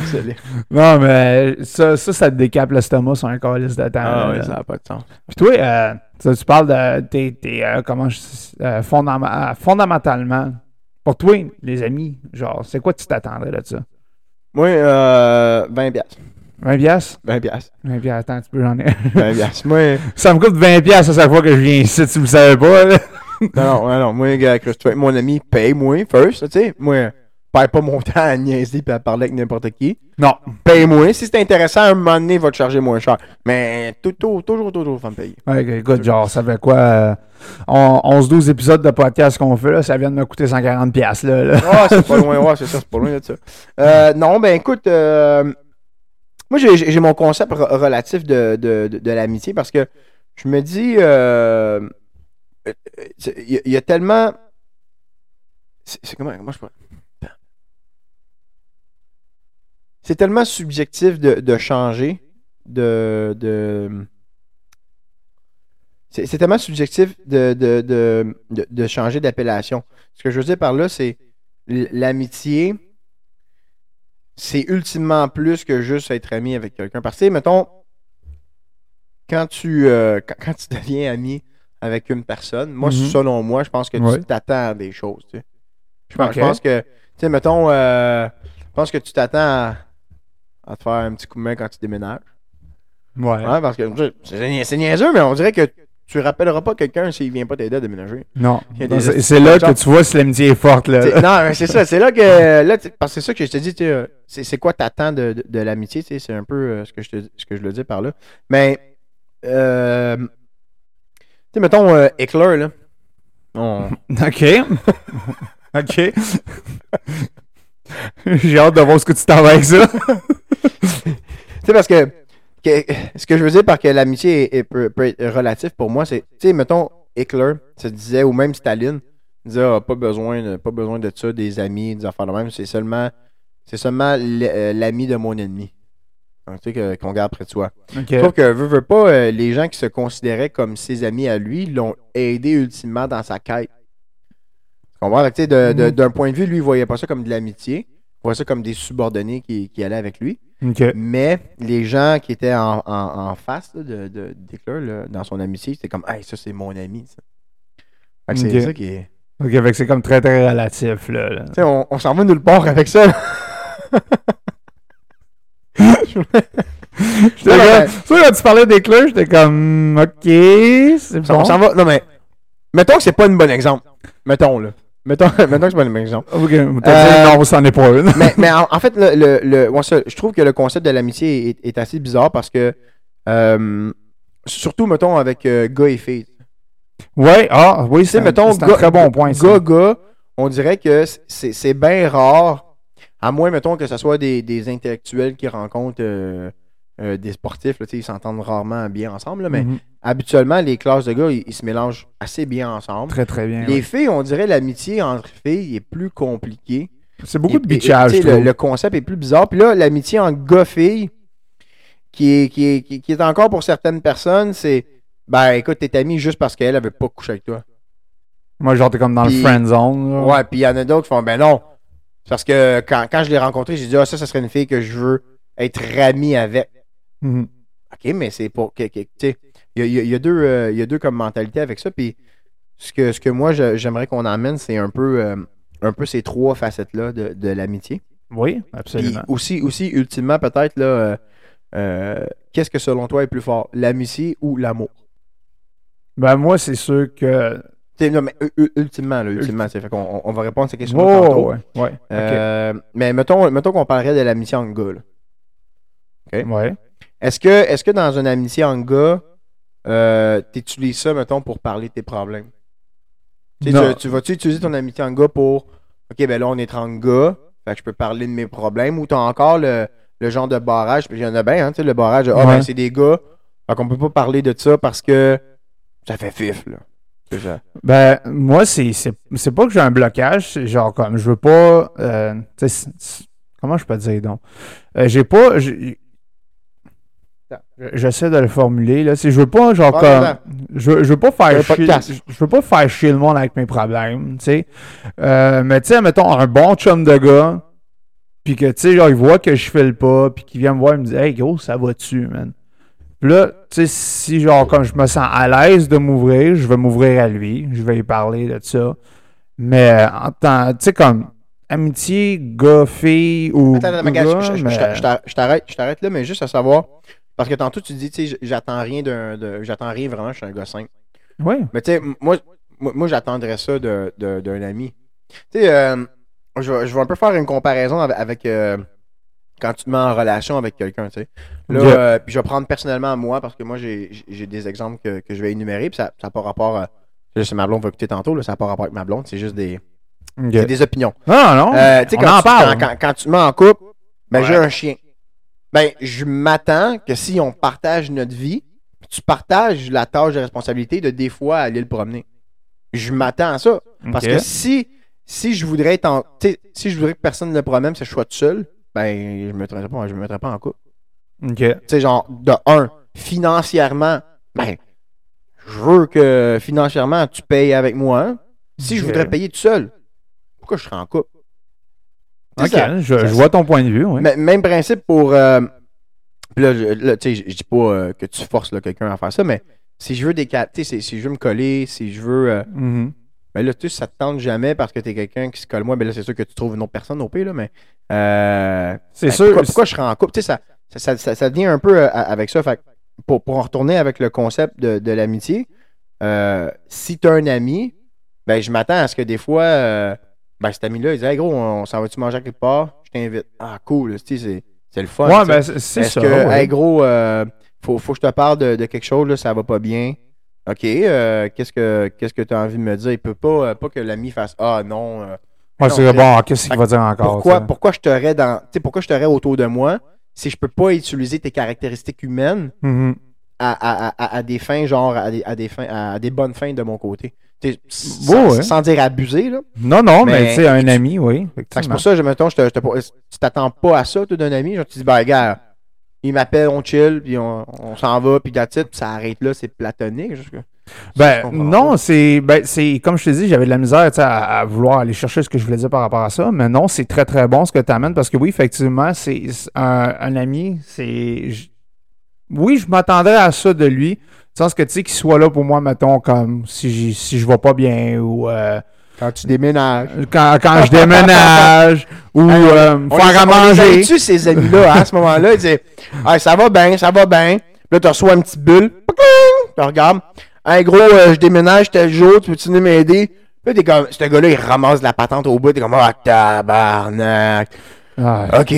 Désolé. Non, mais ça, ça, ça te décape l'estomac sur un calice de temps. Ah là. ça n'a pas de sens. Puis toi, euh, tu, tu parles de tes, tes, euh, comment je euh, euh, fondamentalement, pour toi, les amis, genre, c'est quoi tu t'attendrais de ça? Moi, euh, 20 piastres. 20 piastres? 20 piastres. 20 piastres, attends, tu peux, j'en ai. 20 piastres. Moi, ça me coûte 20 piastres à chaque fois que je viens ici, tu le savais pas, là. non, non, non, moi, gars, mon ami, paye-moi first, tu sais. Moi, perds pas mon temps à niaiser puis à parler avec n'importe qui. Non. Paye-moi. Si c'est intéressant, à un moment donné, il va te charger moins cher. Mais tout, tout, toujours, toujours, faut me payer. Ouais, écoute, genre, ça fait quoi? euh, on- 11-12 épisodes de podcast qu'on fait, là, ça vient de me coûter 140 piastres, là. là. Ah, c'est pas loin, ouais, c'est ça, c'est pas loin de ça. Euh, non, ben écoute, euh, moi j'ai mon concept re- relatif de, de, de, de l'amitié parce que je me dis, euh, il y, a- il y a tellement. C'est comment, comment je peux. C'est tellement subjectif de, de changer, de. de c'est tellement subjectif de, de, de, de, changer d'appellation. Ce que je veux dire par là, c'est l'amitié, c'est ultimement plus que juste être ami avec quelqu'un. Parce que, mettons, quand tu, euh, quand, quand tu deviens ami avec une personne, moi, Mhm. selon moi, je pense que Ouais. tu t'attends à des choses. tu sais. Je pense, je pense que, tu sais, mettons, euh, je pense que tu t'attends à, à te faire un petit coup de main quand tu déménages. Ouais. Ouais, parce que c'est nia- c'est niaiseux, mais on dirait que tu rappelleras pas quelqu'un s'il vient pas t'aider à déménager. Non. C'est là que tu vois si l'amitié est forte, là. T'sais, non, mais c'est ça. C'est là que. Là, parce que c'est ça que je te dis. C'est quoi t'attends de, de, de l'amitié? C'est un peu euh, ce, que je te, ce que je le dis par là. Mais. Euh, tu sais, mettons, euh, Eckler, là. On- OK. OK. J'ai hâte de voir ce que tu t'en vas avec ça. Tu sais, parce que, que- Ce que je veux dire par que l'amitié est- est- peut, peut être relatif pour moi, c'est. Tu sais, mettons, Hitler se disait, ou même Staline, disait, Ah, pas, besoin de, pas besoin de ça, des amis, des affaires de même. C'est seulement. C'est seulement euh, l'ami de mon ennemi. Donc, tu sais, que- qu'on garde près de soi. OK. Sauf que, veut, veut pas, euh, les gens qui se considéraient comme ses amis à lui l'ont aidé ultimement dans sa quête. Fait que, tu sais, Mhm. D'un point de vue, lui, il voyait pas ça comme de l'amitié. Il voyait ça comme des subordonnés qui, qui allaient avec lui. Mais les gens qui étaient en, en- en face là, de, de d'Hitler, là, dans son amitié, c'était comme Hey, ça, c'est mon ami. C'est ça qui est. OK, fait c'est comme très, très relatif, là. on, on s'en va nulle part avec ça. J'étais Non, comme- quand tu parlais des clés, j'étais comme, OK, c'est On bon. s'en va. Non, mais. Mettons que c'est pas un bon exemple. Mettons, là. Mettons, mettons que c'est pas un bon exemple. OK, t'as Euh, dit non, c'en est pas une. mais, mais en, en fait, le, le, le- ça, je trouve que le concept de l'amitié est, est assez bizarre parce que, euh, surtout, mettons, avec euh, gars et filles. Ouais, ah, oui, c'est mettons, un gars- très bon point. Gars, gars, on dirait que c'est c'est bien rare, à moins, mettons, que ce soit des, des intellectuels qui rencontrent euh, euh, des sportifs, là, ils s'entendent rarement bien ensemble, là, mais Mhm. habituellement, les classes de gars, ils, ils se mélangent assez bien ensemble. Très, très bien. Les ouais. filles, on dirait l'amitié entre filles est plus compliquée. C'est beaucoup Et- de bitchage, le, concept est plus bizarre. Puis là, l'amitié entre gars-filles, qui est, qui, est, qui, qui est encore pour certaines personnes, c'est ben écoute, t'es amie juste parce qu'elle, elle veut pas coucher avec toi. Moi, genre, t'es comme dans Puis- le friend zone. là. Ouais, puis il y en a d'autres qui font ben non. Parce que quand, quand je l'ai rencontré, j'ai dit ah, ça, ça serait une fille que je veux être ami avec. Mhm. OK, mais c'est pour. Il y a, il y a- il y a deux, euh, y a deux comme mentalité avec ça. Puis ce que, ce que moi, j'aimerais qu'on emmène, c'est un peu, euh, un peu ces trois facettes-là de, de l'amitié. Oui, Puis absolument. aussi, aussi, ultimement, peut-être, là, euh, qu'est-ce que selon toi est plus fort, l'amitié ou l'amour? Ben, moi, c'est sûr que. Tu sais, non, mais ultimement, là, ultimement, c'est fait qu'on on- va répondre à ces questions Oh, tantôt. ouais, Mais mettons, mettons qu'on parlerait de l'amitié en gars. là. ok? Ouais. Est-ce que, est que dans une amitié en gars, euh, tu utilises ça, mettons, pour parler de tes problèmes? Tu tu, tu vas-tu utiliser ton amitié en gars pour OK, ben là, on est en gars. Fait que je peux parler de mes problèmes. Ou t'as encore le, le genre de barrage. Puis il y en a bien, hein, tu sais, le barrage. de, Ah, Ouais. ben, c'est des gars. Fait qu'on peut pas parler de ça parce que ça fait fif, là. C'est ça. Ben, moi, c'est, pas que j'ai un blocage, c'est genre comme, je veux pas. euh, comment je peux dire donc? Euh, j'ai pas. J'essaie de le formuler, là. Je veux pas, genre, comme. Je, veux- je veux pas faire chier. Je veux pas faire chier le monde avec mes problèmes, tu sais. Euh, mais, tu sais, mettons, un bon chum de gars, puis que, tu sais, genre, il voit que je fais le pas, puis qu'il vient me voir, il me dit, hey, gros, ça va-tu, man? Puis là, tu sais, si genre, comme je me sens à l'aise de m'ouvrir, je vais m'ouvrir à lui, je vais lui parler de ça. Mais euh, en tant, tu sais, comme amitié, gars, fille ou. Attends, attends, gars, je- je t'arrête là, mais juste à savoir. Parce que tantôt, tu dis, tu sais, j'attends rien d'un. J'attends rien vraiment, je suis un gars simple. Ouais. Mais tu sais, moi, moi, moi, j'attendrais ça de- de- d'un ami. Tu sais, euh, je, vais- je vais un peu faire une comparaison avec, avec, euh, quand tu te mets en relation avec quelqu'un, tu sais. Là, euh, puis je vais prendre personnellement à moi parce que moi, j'ai des exemples que, que je vais énumérer, puis ça n'a pas rapport à. C'est ma blonde va écouter tantôt, là, ça n'a pas rapport avec ma blonde, c'est juste des, c'est des opinions. Non, non. Euh, tu sais, on quand, en tu- parle. quand- quand- quand tu te mets en couple, ben Ouais. j'ai un chien. Ben, je m'attends que si on partage notre vie, tu partages la tâche de responsabilité de des fois aller le promener. Je m'attends à ça. Parce que si, si je voudrais être en. Si je voudrais que personne ne le promène, si je sois tout seul, ben je me mettrais pas, je me mettrais pas en couple. Ok. Tu sais, genre, de un, financièrement, ben, je veux que financièrement tu payes avec moi. hein. Si je voudrais payer tout seul, pourquoi je serais en couple? Tu Ok, ça- je, ça- je vois ton point de vue, oui. Même principe pour. euh, puis là, tu sais, je dis pas euh, que tu forces là, quelqu'un à faire ça, mais si je veux tu si- si je veux me coller, si je veux. euh, Mhm. ben là, tu sais, ça te tente jamais parce que t'es quelqu'un qui se colle moins, ben là, c'est sûr que tu trouves une autre personne au pire, là, mais. euh, C'est ben, sûr. Pourquoi, pourquoi je serais en couple? Tu sais, ça, ça, ça, ça- devient un peu euh, avec ça. Fait pour, pour en retourner avec le concept de, de l'amitié, euh, si tu as un ami, ben je m'attends à ce que des fois, ben cet ami-là, il dit Hey gros, on, s'en va-tu manger à quelque part? Je t'invite. Ah, cool, c'est, c'est le fun. Ouais, ben, c'est c'est Est-ce ça. que, ouais. hey gros, euh, faut, faut que je te parle de, de quelque chose, là, ça va pas bien. OK, euh, qu'est-ce que qu'est-ce que tu as envie de me dire? Il peut pas, euh, pas que l'ami fasse Ah non. euh, Ouais, c'est bon, qu'est-ce qu'il va dire encore? pourquoi, ça? pourquoi je t'aurais dans. Tu sais, pourquoi je t'aurais autour de moi si je peux pas utiliser tes caractéristiques humaines? Mhm. À, à- à- à des fins, genre à des, à des fins, à des bonnes fins de mon côté. Ouais, sans, dire abuser, là. Non, non, mais, tu sais, un ami, oui. C'est pour ça, je, mettons, je te, je te- tu t'attends pas à ça, toi, d'un ami. Genre, tu dis, ben, gars, il m'appelle, on chill, puis on, on s'en va, puis that's it, puis ça arrête là, c'est platonique. jusque- Ben, non, c'est. Ben, c'est. Comme je te dis, j'avais de la misère tu sais, à, à vouloir aller chercher ce que je voulais dire par rapport à ça. Mais non, c'est très, très bon ce que tu amènes parce que oui, effectivement, c'est c'est un, un ami. C'est. Oui, je m'attendais à ça de lui. Dans le sens que, tu sais, qu'il soit là pour moi, mettons, comme si, si je vais pas bien ou. euh, Quand tu déménages. quand, quand je déménage ou Hey, euh, On faire les- à manger. habitue, ces amis-là, hein, à ce moment-là. Ils disent Hey, ça va bien, ça va bien. Puis là, tu reçois une petite bulle. Tu regardes. Hey, gros, euh, je déménage tel jour, tu peux-tu venir m'aider? Puis là, t'es comme, ce gars-là, il ramasse de la patente au bout. T'es comme, ah, tabarnak. Ah, OK.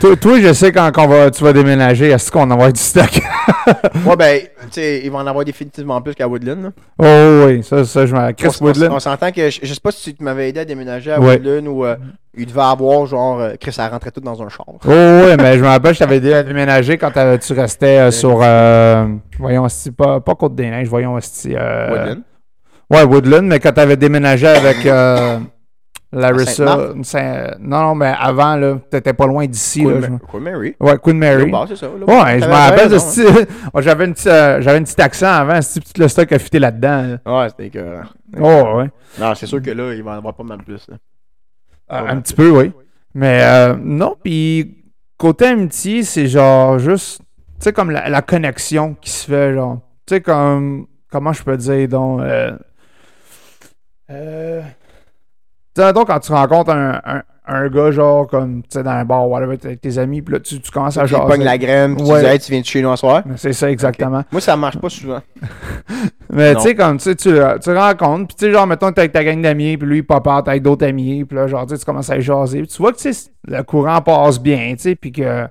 toi, toi, je sais quand, quand va, tu vas déménager, est-ce qu'on envoie du stock? Ouais, ben, tu sais, il va en avoir définitivement plus qu'à Woodland. là. oh oui, ça, ça, je m'en. Chris on, Woodland. on s'entend que, je, je sais pas si tu m'avais aidé à déménager à Ouais. Woodland ou euh, il devait avoir, genre, euh, Chris, ça rentrait tout dans un char. Oh oui, mais je me rappelle, je t'avais aidé à déménager quand tu restais euh, sur. voyons, hostie, pas, pas Côte-des-Neiges, voyons, euh, Woodland. Ouais, Woodland, mais quand t'avais déménagé avec Larissa. Saint- non, non, mais avant, là, t'étais pas loin d'ici. Queen, je- Ma- Queen Mary. Ouais, Queen Mary. Ça. Ouais, je me rappelle de ce J'avais euh, un petit accent avant, ce petit le stock a fité là-dedans. là. Ouais, c'était écœurant. Oh, ouais. Non, c'est sûr que là, il va en avoir pas mal plus. là. Ah, Ouais. un petit peu, oui. Mais euh, non, puis côté amitié, c'est genre juste, tu sais, comme la, la connexion qui se fait, genre. Tu sais, comme, comment je peux dire, donc. Euh, euh, sais, donc, quand tu rencontres un, un, un gars, genre, comme, tu sais, dans un bar, whatever, t'es avec tes amis, puis là, tu, tu commences à Tu jaser. pognes la graine, puis tu dis, hey, tu viens de chez nous ce soir? C'est ça, exactement. Moi, ça marche pas souvent. Mais tu sais, comme tu sais, tu, tu rencontres, puis tu sais, genre, mettons, t'es avec ta gang d'amis, puis lui, il pop out avec d'autres amis, puis là, genre, tu tu commences à jaser. Puis tu vois que, tu sais, le courant passe bien, tu sais, puis que.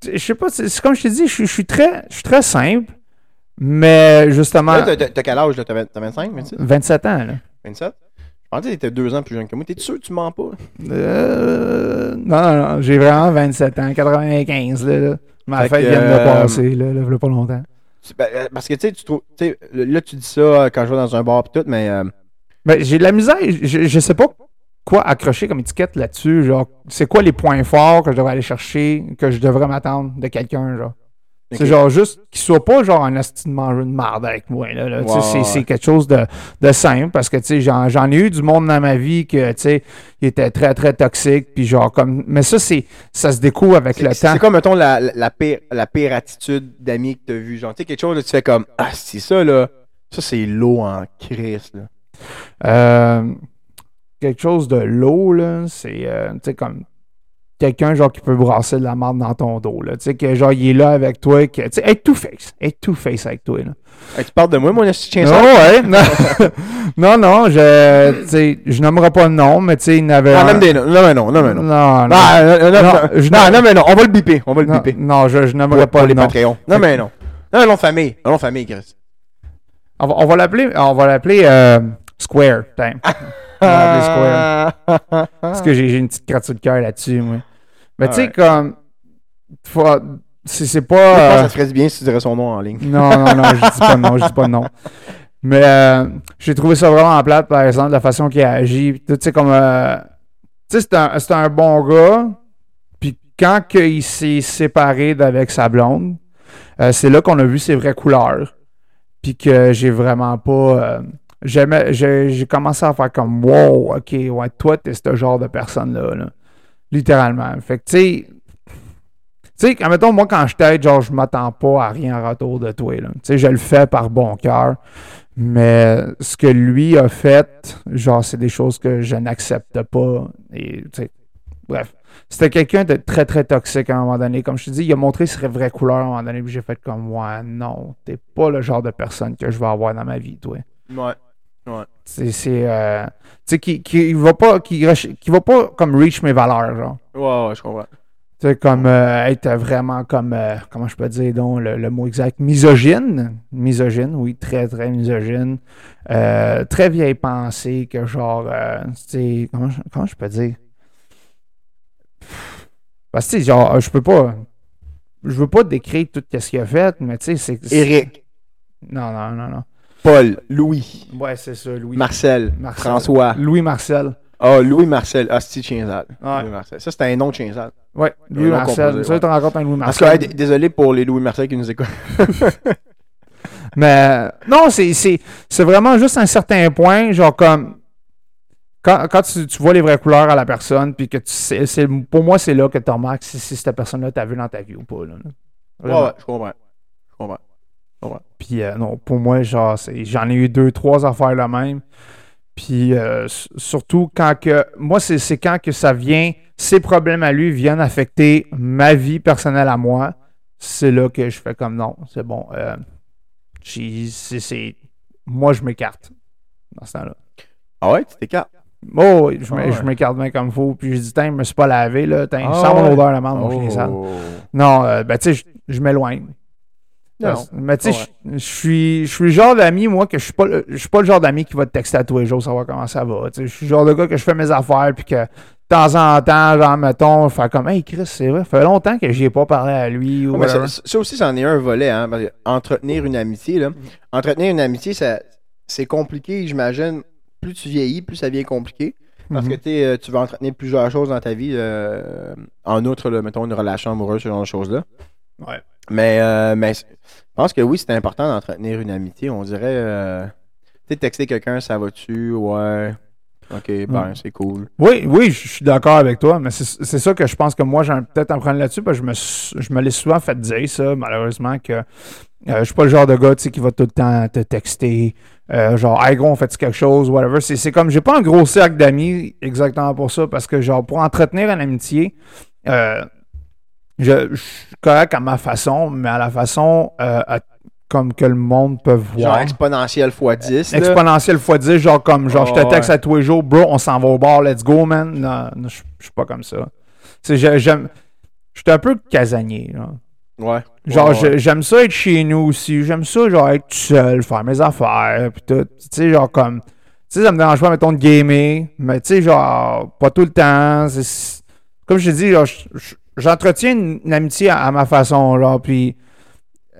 tu Je sais pas, c'est comme je t'ai dit, je suis- très, très simple, mais justement. Là, t'as- quel âge, là? T'as 20 t'as 25, 26? 27 ans, là. 27? Pensais que t'étais deux ans plus jeune que moi. T'es sûr que tu mens pas? Euh, non, non, non, j'ai vraiment 27 ans, 95, là. là. Ma Fait fête vient de euh, passer, là, là, pas longtemps. Tu- ben, euh, parce que tu sais, tu trouves. tu Là, tu dis ça quand je vais dans un bar pis tout, mais. euh, Ben, j'ai de la misère, je, je sais pas quoi accrocher comme étiquette là-dessus, genre, c'est quoi les points forts que je devrais aller chercher, que je devrais m'attendre de quelqu'un, genre? C'est genre juste qu'il soit pas genre un asti de manger de marde avec moi. Là, là. Tu c'est, c'est quelque chose de, de simple parce que tu j'en, j'en ai eu du monde dans ma vie que tu il était très très toxique. Puis genre comme. Mais ça, c'est ça se découvre avec C'est le c'est temps. comme, mettons, la, la, la pire, la pire attitude d'ami que t'as vu. Genre, tu sais, quelque chose, là, tu fais comme, ah, c'est ça, là. Ça, c'est l'eau en crise, là. Euh, quelque chose de lourd, là, c'est euh, tu sais, comme quelqu'un genre qui peut brasser de la merde dans ton dos. Là. Tu sais, que genre il est là avec toi, que, tu sais, être two-face. Être two-face avec toi. Là. Hey, tu parles de moi, mon chien Non, ouais. Non, non, non, je, tu sais, je nommerai pas de nom, mais tu sais, il n'avait. Ah, même des. Non, mais non, non, mais non. Non, non. Ah, non, non, non, Non, non, je- non, non, mais non, on va le biper. On va le non, biper. non, je, je nommerai pas pour le les nom. Patreons. Non, mais non. Non, non, famille. Non, famille, Chris. On va, on va l'appeler, on va l'appeler euh, Square. Tiens. On va l'appeler Square. Parce que j'ai une petite gratitude de cœur là-dessus, moi. Mais tu sais, comme. faut- C'est c'est Je pense que pas. euh, ça du bien si tu dirais son nom en ligne. non, non, non, je dis pas non, je dis pas non. Mais euh, j'ai trouvé ça vraiment plate, par exemple, la façon qu'il a agi. Tu sais, comme. euh, tu sais, c'est un, c'est un bon gars. Puis quand il s'est séparé d'avec sa blonde, euh, c'est là qu'on a vu ses vraies couleurs. Puis que j'ai vraiment pas. j'aimais- j'ai commencé à faire comme wow, ok, ouais, toi, t'es ce genre de personne-là. là. Littéralement. Fait que, tu sais. Tu sais, admettons, moi, quand je t'aide, genre, je m'attends pas à rien en retour de toi. Tu sais, je le fais par bon cœur. Mais ce que lui a fait, genre, c'est des choses que je n'accepte pas. Et, bref. C'était quelqu'un de très, très toxique à un moment donné. Comme je te dis, il a montré ses vraies couleurs à un moment donné. Puis j'ai fait comme, ouais, non, t'es pas le genre de personne que je vais avoir dans ma vie, toi. Ouais. C'est, c'est, euh, tu sais, qui, qui va pas, qui, va pas comme reach mes valeurs, genre. Ouais, ouais, je comprends. Tu sais, comme euh, être vraiment comme, euh, comment je peux dire donc le, le mot exact, misogyne. Misogyne, oui, très, très misogyne. Euh, très vieille pensée que genre, euh, tu sais, comment, je- comment je peux dire? Parce que, tu sais, genre, je peux pas, je veux pas décrire tout ce qu'il a fait, mais tu sais, c'est... c'est- Éric, Non, non, non, non. Paul, Louis, Ouais, c'est ça, Louis. Marcel, Marcel. François. Louis Marcel. Ah, Louis Marcel. Ah, c'est chien sale. Ouais. Louis Marcel. Ça, c'était un nom de chien sale. Ouais, Louis Marcel. composé, Ça, ouais. tu rencontres un Louis Parce que, Marcel. hey, désolé pour les Louis Marcel qui nous écoutent. Mais non, c'est, vraiment juste un certain point, genre comme quand, quand tu, tu vois les vraies couleurs à la personne, puis que tu sais, pour moi, c'est là que tu remarques si, si cette personne-là t'a vu dans ta vie ou pas. Là, ouais, je comprends. Puis euh, non, pour moi, genre, j'en ai eu deux, trois affaires la même. Puis euh, surtout quand que. Moi, c'est, quand que ça vient, ses problèmes à lui viennent affecter ma vie personnelle à moi. C'est là que je fais comme non, c'est bon. euh, c'est, moi, je m'écarte dans ce temps-là. Ah ouais, tu t'écartes? Oh, oui, je, Ah ouais. m'écarte bien comme il faut. Puis je dis, tiens, je me suis pas lavé, là. Tiens, Ah sens mon odeur, la merde, mon chien sale. Oh. Non, euh, ben, tu sais, je- je m'éloigne. Non. Mais tu sais, je- suis le genre d'ami, moi, que je suis pas je suis pas le genre d'ami qui va te texter à tous les jours, savoir comment ça va. Je suis le genre de gars que je fais mes affaires, puis que de temps en temps, genre, mettons, faire comme, hey Chris, c'est vrai, ça fait longtemps que j'y ai pas parlé à lui. Ou Ouais, ça, aussi, c'en est un volet. Hein, parce que entretenir une amitié, là. Entretenir une amitié, ça, c'est compliqué, j'imagine. Plus tu vieillis, plus ça devient compliqué. Parce Mhm. que t'es, euh, tu vas entretenir plusieurs choses dans ta vie, euh, en outre, là, mettons, une relation amoureuse, ce genre de choses-là. Ouais. Mais, euh, mais je pense que oui, c'est important d'entretenir une amitié. On dirait, euh, tu sais, texter quelqu'un, ça va-tu? Ouais. Ok, ben, Ouais. c'est cool. Oui, oui, je suis d'accord avec toi, mais c'est ça que je pense que moi, j'ai peut-être un problème là-dessus, parce que je me, je me l'ai souvent fait dire, ça, malheureusement, que euh, je suis pas le genre de gars tu sais, qui va tout le temps te texter, euh, genre, hey gros, on fait quelque chose, whatever. C'est c'est comme, j'ai pas un gros cercle d'amis exactement pour ça, parce que, genre, pour entretenir une amitié, euh, je, je suis correct à ma façon, mais à la façon euh, à- comme que le monde peut voir. Genre exponentiel x 10. là. Exponentiel x 10, genre comme genre je te Oh, texte ouais. à tous les jours, bro, on s'en va au bar, let's go, man. Non, non, je je suis pas comme ça. Tu j'aime. Je suis un peu casanier. Genre, Ouais. Genre, Ouais, j'aime ça être chez nous aussi. J'aime ça, genre, être tout seul, faire mes affaires, puis tout. Tu sais, genre comme. sais, ça me dérange pas, mettons, de gamer, mais tu sais, genre, pas tout le temps. Comme je te dis, genre, je- j'entretiens une, une amitié à, à ma façon, là, puis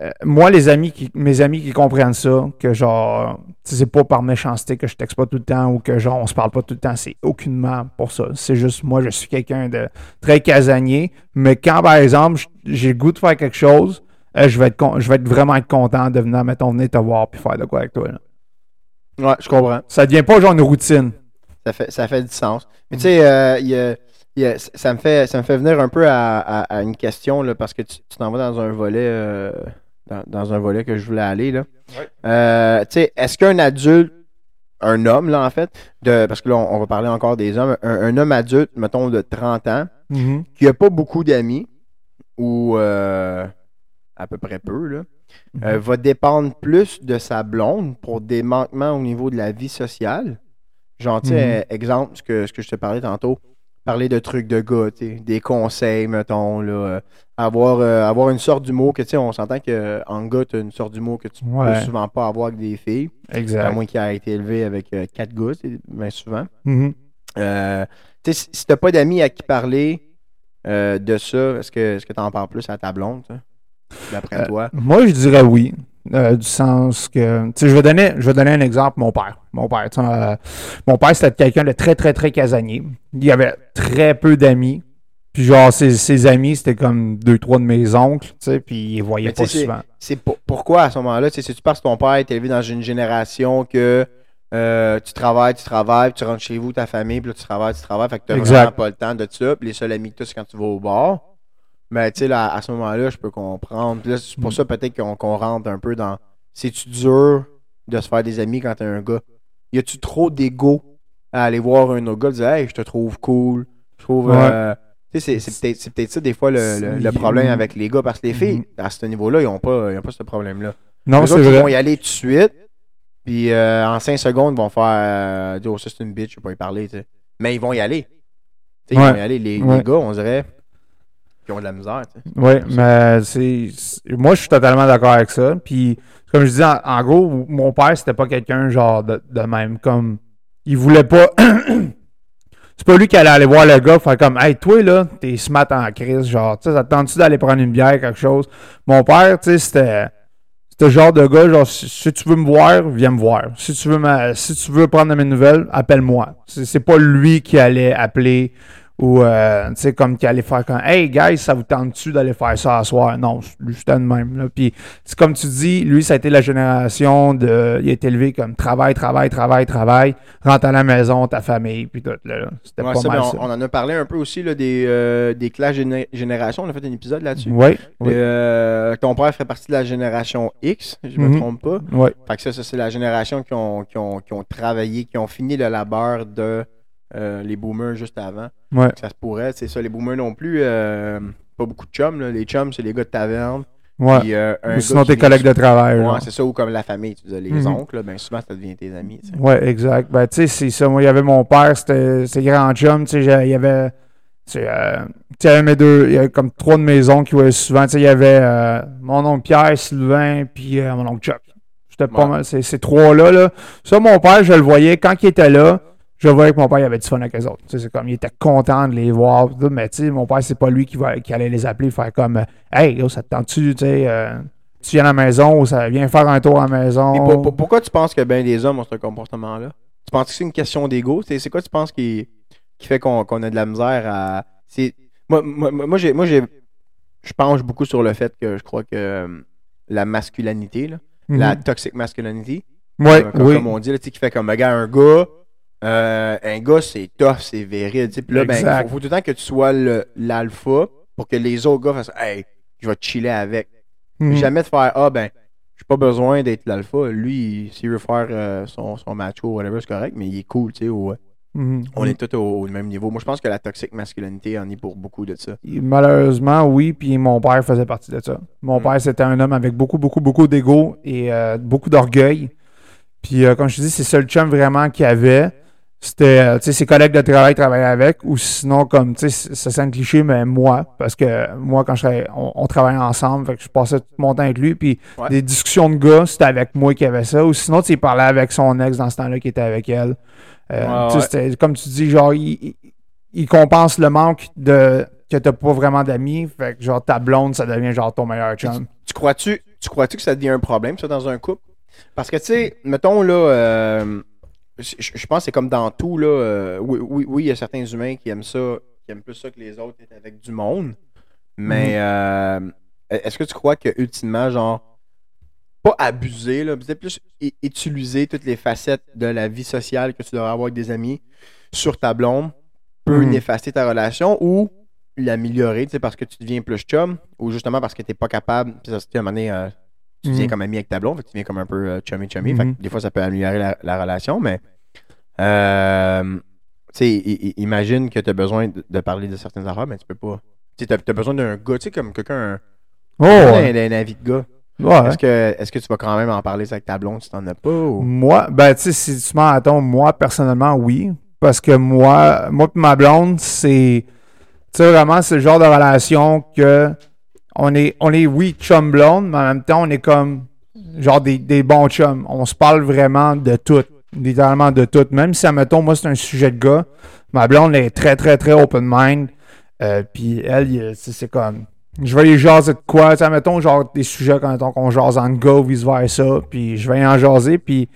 euh, moi, les amis qui, mes amis qui comprennent ça, que genre, c'est pas par méchanceté que je texte pas tout le temps ou que genre, on se parle pas tout le temps, c'est aucunement pour ça. C'est juste, moi, je suis quelqu'un de très casanier, mais quand, par exemple, j'ai le goût de faire quelque chose, euh, je, vais être je vais être vraiment être content de venir, mettons, venir te voir puis faire de quoi avec toi. là. Ouais, je comprends. Ça devient pas genre une routine. Ça fait, ça fait du sens. Mais tu sais, euh, il y a- a- ça, me fait, ça me fait venir un peu à, à- à une question, là, parce que tu t'en vas dans un volet euh, dans, dans un volet que je voulais aller. Là. Ouais. Euh, est-ce qu'un adulte, un homme, là, en fait, de, parce que là, on, on va parler encore des hommes, un, un homme adulte, mettons, de 30 ans, qui a pas beaucoup d'amis, ou euh, à peu près peu, là, euh, va dépendre plus de sa blonde pour des manquements au niveau de la vie sociale? Genre, tu sais, Mhm. euh, exemple, ce que, ce que je te parlais tantôt, parler de trucs de gars, tu des conseils, mettons, là, euh, avoir, euh, avoir une sorte d'humour que, tu sais, on s'entend qu'en gars, tu as une sorte d'humour que tu Ouais. peux souvent pas avoir avec des filles, à Exact. moins qu'il ait été élevé avec euh, quatre gars, tu bien souvent. Mhm. Euh, tu sais, si t'as pas d'amis à qui parler euh, de ça, est-ce que que t'en parles plus à ta blonde, d'après Euh, toi? Moi, je dirais oui. Euh, du sens que. Tu je vais donner, je vais donner un exemple, mon père. Mon père, tu euh, mon père, c'était quelqu'un de très, très, très casanier. Il avait très peu d'amis. Puis genre, ses, ses amis, c'était comme deux, trois de mes oncles, tu sais, puis ils voyaient tu pas souvent. C'est pour- pourquoi à ce moment-là, tu sais, c'est-tu parce que ton père est élevé dans une génération que euh, tu travailles, tu travailles, puis tu rentres chez vous, ta famille, puis là, tu travailles, tu travailles, fait que t'as vraiment pas le temps de ça, puis les seuls amis que t'as, c'est quand tu vas au bar. Mais tu sais, là, à ce moment-là, je peux comprendre. Puis là, c'est pour Mm. ça peut-être qu'on rentre un peu dans. C'est-tu dur de se faire des amis quand t'es un gars? Y a-tu trop d'ego à aller voir un autre gars et dire Hey, je te trouve cool. Je trouve. Ouais. euh, Tu sais, c'est- peut-être peut-être ça, des fois, le, le- le problème avec les gars. Parce que les filles, Mhm. à ce niveau-là, ils n'ont pas, ils ont pas ce problème-là. Non, c'est autres, ils vont vrai. y aller tout de suite. Puis euh, en 5 secondes, ils vont faire euh, Oh, ça c'est une bitch, je vais pas y parler. tu sais. Mais ils vont y aller. Ils vont y aller. Les, les gars, on dirait, qui ont de la misère. tu. Oui, mais c'est. Moi, je suis totalement d'accord avec ça. Puis, comme je dis, en, en gros, mon père, c'était pas quelqu'un genre de, de même. Comme. Il voulait pas. c'est pas lui qui allait aller voir le gars, faire comme, hey, toi, là, t'es smart en crise. Genre, tu sais, ça te tente-tu d'aller prendre une bière, quelque chose? Mon père, tu sais, c'était. C'était le genre de gars, genre, si, si tu veux me voir, viens me voir. Si tu veux, ma- si tu veux prendre de mes nouvelles, appelle-moi. C'est c'est pas lui qui allait appeler ou, euh, tu sais, comme qui allait faire comme, hey, guys, ça vous tente-tu d'aller faire ça à soir? Non, c'était de même. Là. Puis, c'est comme tu dis, lui, ça a été la génération de. Il a été élevé comme travail, travail, travail, travail, rentre à la maison, ta famille, puis tout. Là. C'était Ouais, pas ça, mal mais on, ça. on en a parlé un peu aussi là, des, euh, des classes géné- générations. On a fait un épisode là-dessus. Oui, oui. Euh, ton père fait partie de la génération X, je me Mhm. trompe pas. oui. Fait que ça, ça c'est la génération qui ont, qui, ont, qui ont travaillé, qui ont fini le labeur de euh, les boomers juste avant. Ouais. Ça se pourrait, c'est ça. Les boomers non plus, euh, pas beaucoup de chums. là. Les chums, c'est les gars de taverne. Ouais. Puis, euh, Ou sinon, tes collègues de travail. Ouais, c'est ça, ou comme la famille, tu disais, les Mhm. oncles, là, ben souvent, ça devient tes amis. sais. Ouais, exact. Ben, tu sais, c'est ça. Moi, il y avait mon père, c'était ses grands chums. Tu sais, il y avait. Tu sais, mes deux. Il y avait comme trois de mes oncles qui voyaient souvent. Tu sais, il y avait mon oncle Pierre, Sylvain, puis mon oncle Chuck. C'était pas mal. Ces, ces trois-là, là. Ça, mon père, je le voyais quand il était là. Je voyais que mon père il avait du fun avec eux autres. C'est comme il était content de les voir. tout, Mais tu sais, mon père, c'est pas lui qui, va, qui allait les appeler, faire comme Hey, yo, ça te tente-tu, tu sais, euh, tu viens à la maison ou ça vient faire un tour à la maison. Puis pour- pour- pourquoi tu penses que ben des hommes ont ce comportement-là? Tu penses que c'est une question d'ego? C'est quoi tu penses qui, qui fait qu'on a de la misère à. Moi, moi, moi, j'ai. Moi. Je penche beaucoup sur le fait que je crois que euh, la masculinité, là, la toxic masculinity, Ouais, comme, oui. comme on dit, là, qui fait comme gars, un gars, euh, un gars, c'est tough, c'est viril. Puis là, ben, Exact. faut, faut tout le temps que tu sois l'alpha pour que les autres gars fassent Hey, je vais te chiller avec. Mhm. Jamais de faire Ah ben, j'ai pas besoin d'être l'alpha. Lui, s'il veut faire euh, son, son macho ou whatever, c'est correct, mais il est cool, tu sais. ouais. Mhm. On est tous au, au même niveau. Moi, je pense que la toxique masculinité en est pour beaucoup de ça. Malheureusement, oui, puis mon père faisait partie de ça. Mon Mm. père, c'était un homme avec beaucoup, beaucoup, beaucoup d'ego et euh, beaucoup d'orgueil. Puis, euh, comme je te dis, c'est le seul chum vraiment qu'il avait. C'était, euh, tu sais, ses collègues de travail travaillaient avec, ou sinon, comme, tu sais, ça c'est un cliché, mais moi, parce que moi, quand je on, on travaillait ensemble, fait que je passais tout mon temps avec lui, puis Ouais. des discussions de gars, c'était avec moi qui avait ça, ou sinon, tu parlait avec son ex dans ce temps-là qui était avec elle. Euh, Ouais, comme tu dis, genre, il, il- il compense le manque de que t'as pas vraiment d'amis, fait que, genre, ta blonde, ça devient, genre, ton meilleur chum. Tu crois-tu tu crois-tu que ça devient un problème, ça, dans un couple? Parce que, tu sais, mettons, là, euh, je je pense que c'est comme dans tout, là. euh, oui, oui, oui, il y a certains humains qui aiment ça, qui aiment plus ça que les autres, être avec du monde. Mais euh, est-ce que tu crois que, ultimement, genre, pas abuser, là, peut-être plus utiliser toutes les facettes de la vie sociale que tu devrais avoir avec des amis sur ta blonde peut Mhm. néfaster ta relation ou l'améliorer, tu sais, parce que tu deviens plus chum ou justement parce que t'es pas capable, puis ça, tu un moment donné, euh, tu deviens Mhm. comme ami avec ta blonde, fait que tu deviens comme un peu euh, chummy chummy, fait Mhm. que des fois ça peut améliorer la, la relation, mais euh, tu sais, imagine que tu as besoin de, de parler de certaines affaires, mais tu peux pas. Tu as besoin d'un gars, tu sais, comme quelqu'un, Oh, un, avis de gars. Ouais. Est-ce que, est-ce que tu vas quand même en parler avec ta blonde si t'en as pas? Ou... Moi, ben, tu sais, si tu m'en attends, moi, personnellement, oui. Parce que moi, moi et ma blonde, c'est. Tu sais, vraiment, c'est le genre de relation que. On est, on est, oui, chum blonde, mais en même temps, on est comme. Genre des, bons chums. On se parle vraiment de tout. Littéralement de tout. Même si, admettons, moi, c'est un sujet de gars, ma blonde elle est très, très, très open mind. Euh, puis elle, c'est comme. Je vais y jaser de quoi, tu mettons, genre des sujets quand qu'on jase en ou vice-versa, puis je vais en jaser, puis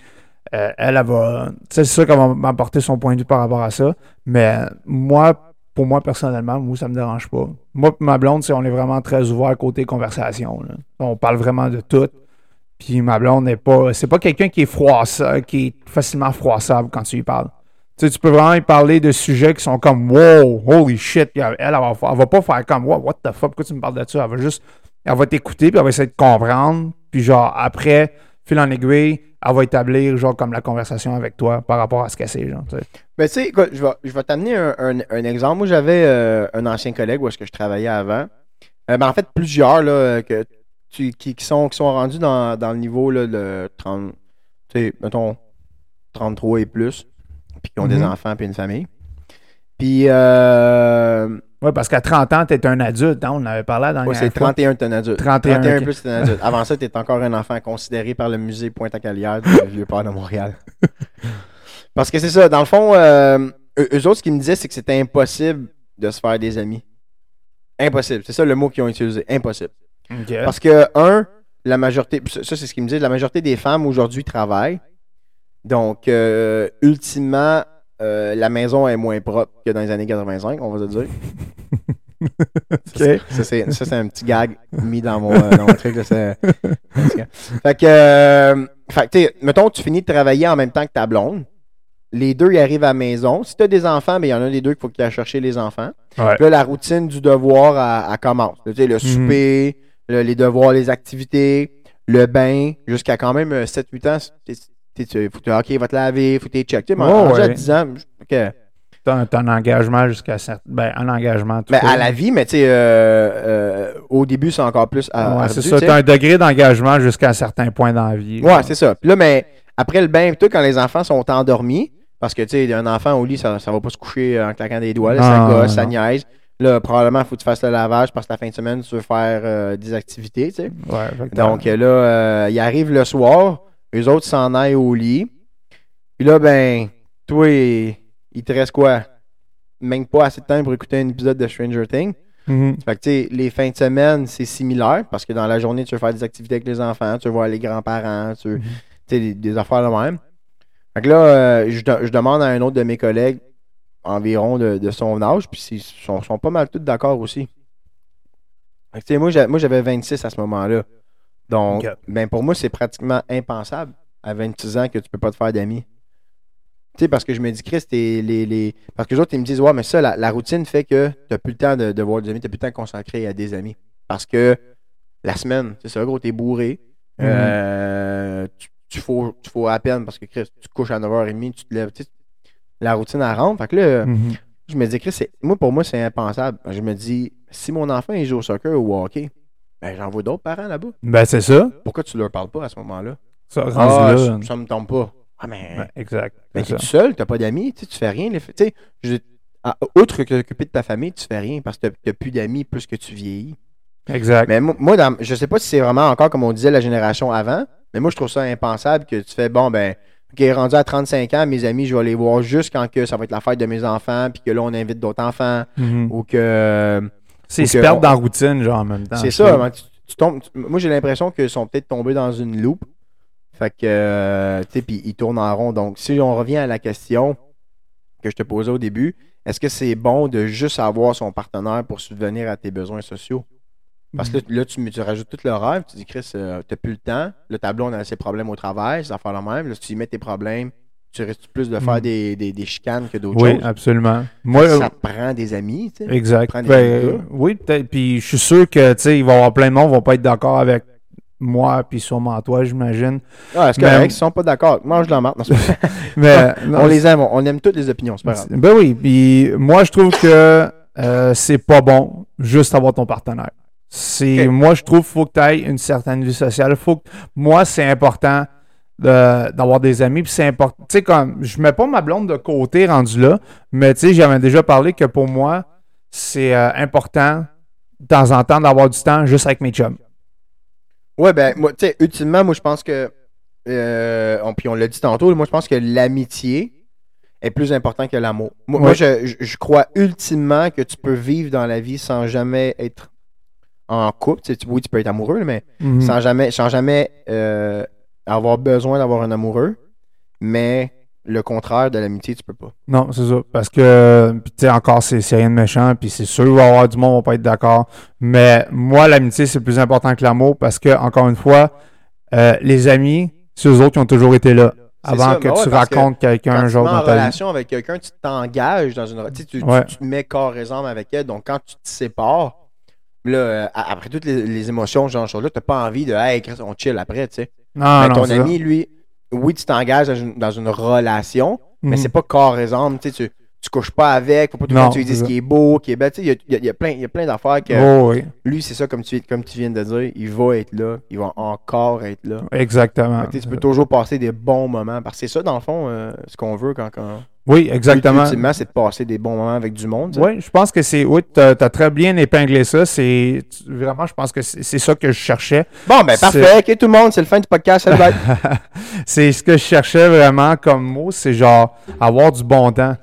euh, elle, elle va. C'est sûr qu'elle va m'apporter son point de vue par rapport à ça. Mais moi, pour moi, personnellement, moi, ça me dérange pas. Moi et ma blonde, c'est- on est vraiment très ouvert côté conversation. On parle vraiment de tout. Puis ma blonde n'est pas. C'est pas quelqu'un qui est froissable, qui est facilement froissable quand tu lui parles. Tu sais, tu peux vraiment lui parler de sujets qui sont comme Wow, holy shit. Elle, elle, va, elle va pas faire comme Wow, what the fuck, pourquoi tu me parles de ça? Elle va juste. Elle va t'écouter, puis elle va essayer de comprendre. Puis genre, après, fil en aiguille, elle va établir, genre, comme la conversation avec toi par rapport à ce qu'elle sait, genre, tu sais. Ben, tu sais, écoute, je vais, je vais t'amener un, un- un exemple. Moi, j'avais euh, un ancien collègue où est-ce que je travaillais avant. Euh, ben, en fait, plusieurs là, que tu- qui, qui sont, qui sont rendus dans, dans le niveau là, de 30, tu sais, mettons, 33 et plus, puis qui ont des Mhm. enfants puis une famille. Puis, euh, Ouais, parce qu'à 30 ans, t'es un adulte, hein, on en avait parlé dans ouais, c'est 31 t'es un adulte. 31, ok. plus t'es un adulte. Avant ça, t'es encore un enfant considéré par le musée Pointe-à-Calière du Vieux-Port de Montréal. Parce que c'est ça, dans le fond, euh, eux, autres, ce qu'ils me disaient, c'est que c'était impossible de se faire des amis. Impossible. C'est ça le mot qu'ils ont utilisé. Impossible. Parce que, un, la majorité, ça, ça, c'est ce qu'ils me disent, la majorité des femmes aujourd'hui travaillent. Donc, euh, ultimement, euh, la maison est moins propre que dans les années 85, on va se dire. Ça, c'est, un petit gag mis dans mon, euh, dans mon truc. là. Fait que, euh, fait que, tu sais, mettons, tu finis de travailler en même temps que ta blonde. Les deux, ils arrivent à la maison. Si tu as des enfants, mais il y en a des deux qu'il faut qu'il aille chercher les enfants. Ouais. Puis là, la routine du devoir, elle, elle commence. Tu sais, le souper, le- les devoirs, les activités, le bain, jusqu'à quand même euh, 7-8 ans. Tu- faut que, OK, va te laver, faut que tu check. Tu sais, mais Oh, rendu à ouais. 10 ans, OK. T'as un, t'as un engagement jusqu'à certain. Ben, un engagement. tout court. à la vie, mais tu sais, euh, euh, au début, c'est encore plus. à- Ouais, c'est tu ça. sais. T'as un degré d'engagement jusqu'à un certain point dans la vie. Ouais, c'est ça. Puis là, mais après le bain, tout, quand les enfants sont endormis, parce que, tu sais, un enfant au lit, ça, ça va pas se coucher en claquant des doigts, là, ça gosse, ça niaise. Là, probablement, il faut que tu fasses le lavage parce que la fin de semaine, tu veux faire euh, des activités, tu sais. Ouais, Donc euh, là, euh, ils arrivent le soir, eux autres s'en aillent au lit. Puis là, ben, toi, il te reste quoi? Même pas assez de temps pour écouter un épisode de Stranger Things. Mhm. Fait que, tu sais, les fins de semaine, c'est similaire parce que dans la journée, tu veux faire des activités avec les enfants, tu veux voir les grands-parents, tu veux, tu sais, des, des affaires de même. Fait que là, euh, je, de- je demande à un autre de mes collègues environ de, de son âge, puis ils sont, sont pas mal tous d'accord aussi. Fait que, moi, j'avais 26 à ce moment-là. Donc, ben, pour moi, c'est pratiquement impensable à 26 ans que tu peux pas te faire d'amis. Tu sais, parce que je me dis, Chris, t'es les, les... Parce que les autres, ils me disent, ouais, mais ça, la, la routine fait que t'as plus le temps de, de voir des amis, t'as plus le temps de consacrer à des amis. Parce que la semaine, c'est ça, gros, t'es bourré. Mhm. Euh, tu, tu, faut, tu faut à peine parce que, Chris, tu couches à 9h30, tu te lèves, tu sais, la routine, elle rentre. Fait que là, Mhm. je me dis, Chris, c'est- moi, pour moi, c'est impensable. Je me dis, si mon enfant, il joue au soccer ou au hockey, ben, j'envoie d'autres parents là-bas. Ben, c'est ça. Pourquoi tu leur parles pas à ce moment-là? Ça, Ah, là. ça, ça me tombe pas. Ah, mais. Ouais, exact. Ben, t'es tout seul, t'as pas d'amis, tu fais rien. les- Tu sais, je- que t'occuper de ta famille, tu fais rien parce que t'as- plus d'amis plus que tu vieillis. Exact. Mais mo- moi, dans- je sais pas si c'est vraiment encore comme on disait la génération avant, mais moi, je trouve ça impensable que tu fais, bon, ben, OK, rendu à 35 ans, mes amis, je vais les voir juste quand que ça va être la fête de mes enfants, puis que là, on invite d'autres enfants, Mhm. ou que. C'est se on- dans la routine, genre, en même temps. C'est ça, man, tu, tu tombes, tu- moi, j'ai l'impression qu'ils sont peut-être tombés dans une loupe. Fait que, euh, tu sais, puis ils tournent en rond. Donc, si on revient à la question que je te posais au début, est-ce que c'est bon de juste avoir son partenaire pour subvenir à tes besoins sociaux? Parce que là, là, tu, tu rajoutes tout le rêve, tu dis, Chris, euh, t'as plus le temps. Le tableau, on a ses problèmes au travail, ça fait la même. Là, si tu y mets tes problèmes, tu risques plus de faire Mm. des, des, des chicanes que d'autres Oui, choses. absolument. Moi, ça te prend des amis, tu sais. Exact. Ben, oui, peut-être. Puis je suis sûr que, tu sais, il va y avoir plein de monde qui vont pas être d'accord avec moi, puis sûrement toi, j'imagine. Ah, c'est Mais- correct, ils sont pas d'accord. Mange de la pas- Mais non, on les aime, on, aime toutes les opinions, c'est pas grave. Ben oui, puis moi je trouve que euh, c'est pas bon juste avoir ton partenaire. C'est moi je trouve qu'il faut que tu aies une certaine vie sociale. Faut que, moi c'est important de- d'avoir des amis puis c'est important. Tu sais comme je mets pas ma blonde de côté rendu là, mais tu sais j'avais déjà parlé que pour moi c'est euh, important de temps en temps d'avoir du temps juste avec mes chums. Ouais, ben, moi, tu sais, ultimement, moi, je pense que. euh, on, puis on l'a dit tantôt, moi, je pense que l'amitié est plus important que l'amour. Moi, Ouais. je, je- je crois ultimement que tu peux vivre dans la vie sans jamais être en couple. Tu sais, oui, tu peux être amoureux, mais Mhm. sans jamais, sans jamais euh, avoir besoin d'avoir un amoureux. Mais le contraire de l'amitié, tu peux pas. Non, c'est ça. Parce que, tu sais, encore, c'est rien de méchant, puis c'est sûr qu'il va y avoir du monde qui va pas être d'accord. Mais moi, l'amitié, c'est plus important que l'amour parce que, encore une fois, euh, les amis, c'est eux autres qui ont toujours été là. Avant ça, que ouais, tu que racontes quelqu'un, genre, mets en dans ta vie. relation avec quelqu'un, tu t'engages dans une re- tu, Ouais. te mets corps et âme avec elle. Donc, quand tu te sépares, là, euh, après toutes les, les émotions, genre, là, tu n'as pas envie de Hey, on chill après, tu sais. Non, mais non, ton ça. ami, lui, oui, tu t'engages dans une, dans une relation, mais Mhm. c'est pas corps et âme. Tu, tu, couches pas avec, faut pas tout le temps tu lui dises c'est ce qui est beau, qui est belle. Il y a, y a- y a plein, il y a plein d'affaires que Oh, oui, lui, c'est ça, comme tu, comme tu viens de dire, il va être là, il va encore être là. exactement. Tu peux toujours passer des bons moments. Parce que c'est ça, dans le fond, euh, ce qu'on veut quand. quand... Oui, exactement. Ultimement, c'est de passer des bons moments avec du monde. Oui, je pense que c'est. Oui, tu as, très bien épinglé ça. C'est vraiment, je pense que c'est ça que je cherchais. Bon, ben parfait. Ok, tout le monde, c'est le fin du podcast. c'est ce que je cherchais vraiment comme mot, c'est genre avoir du bon temps.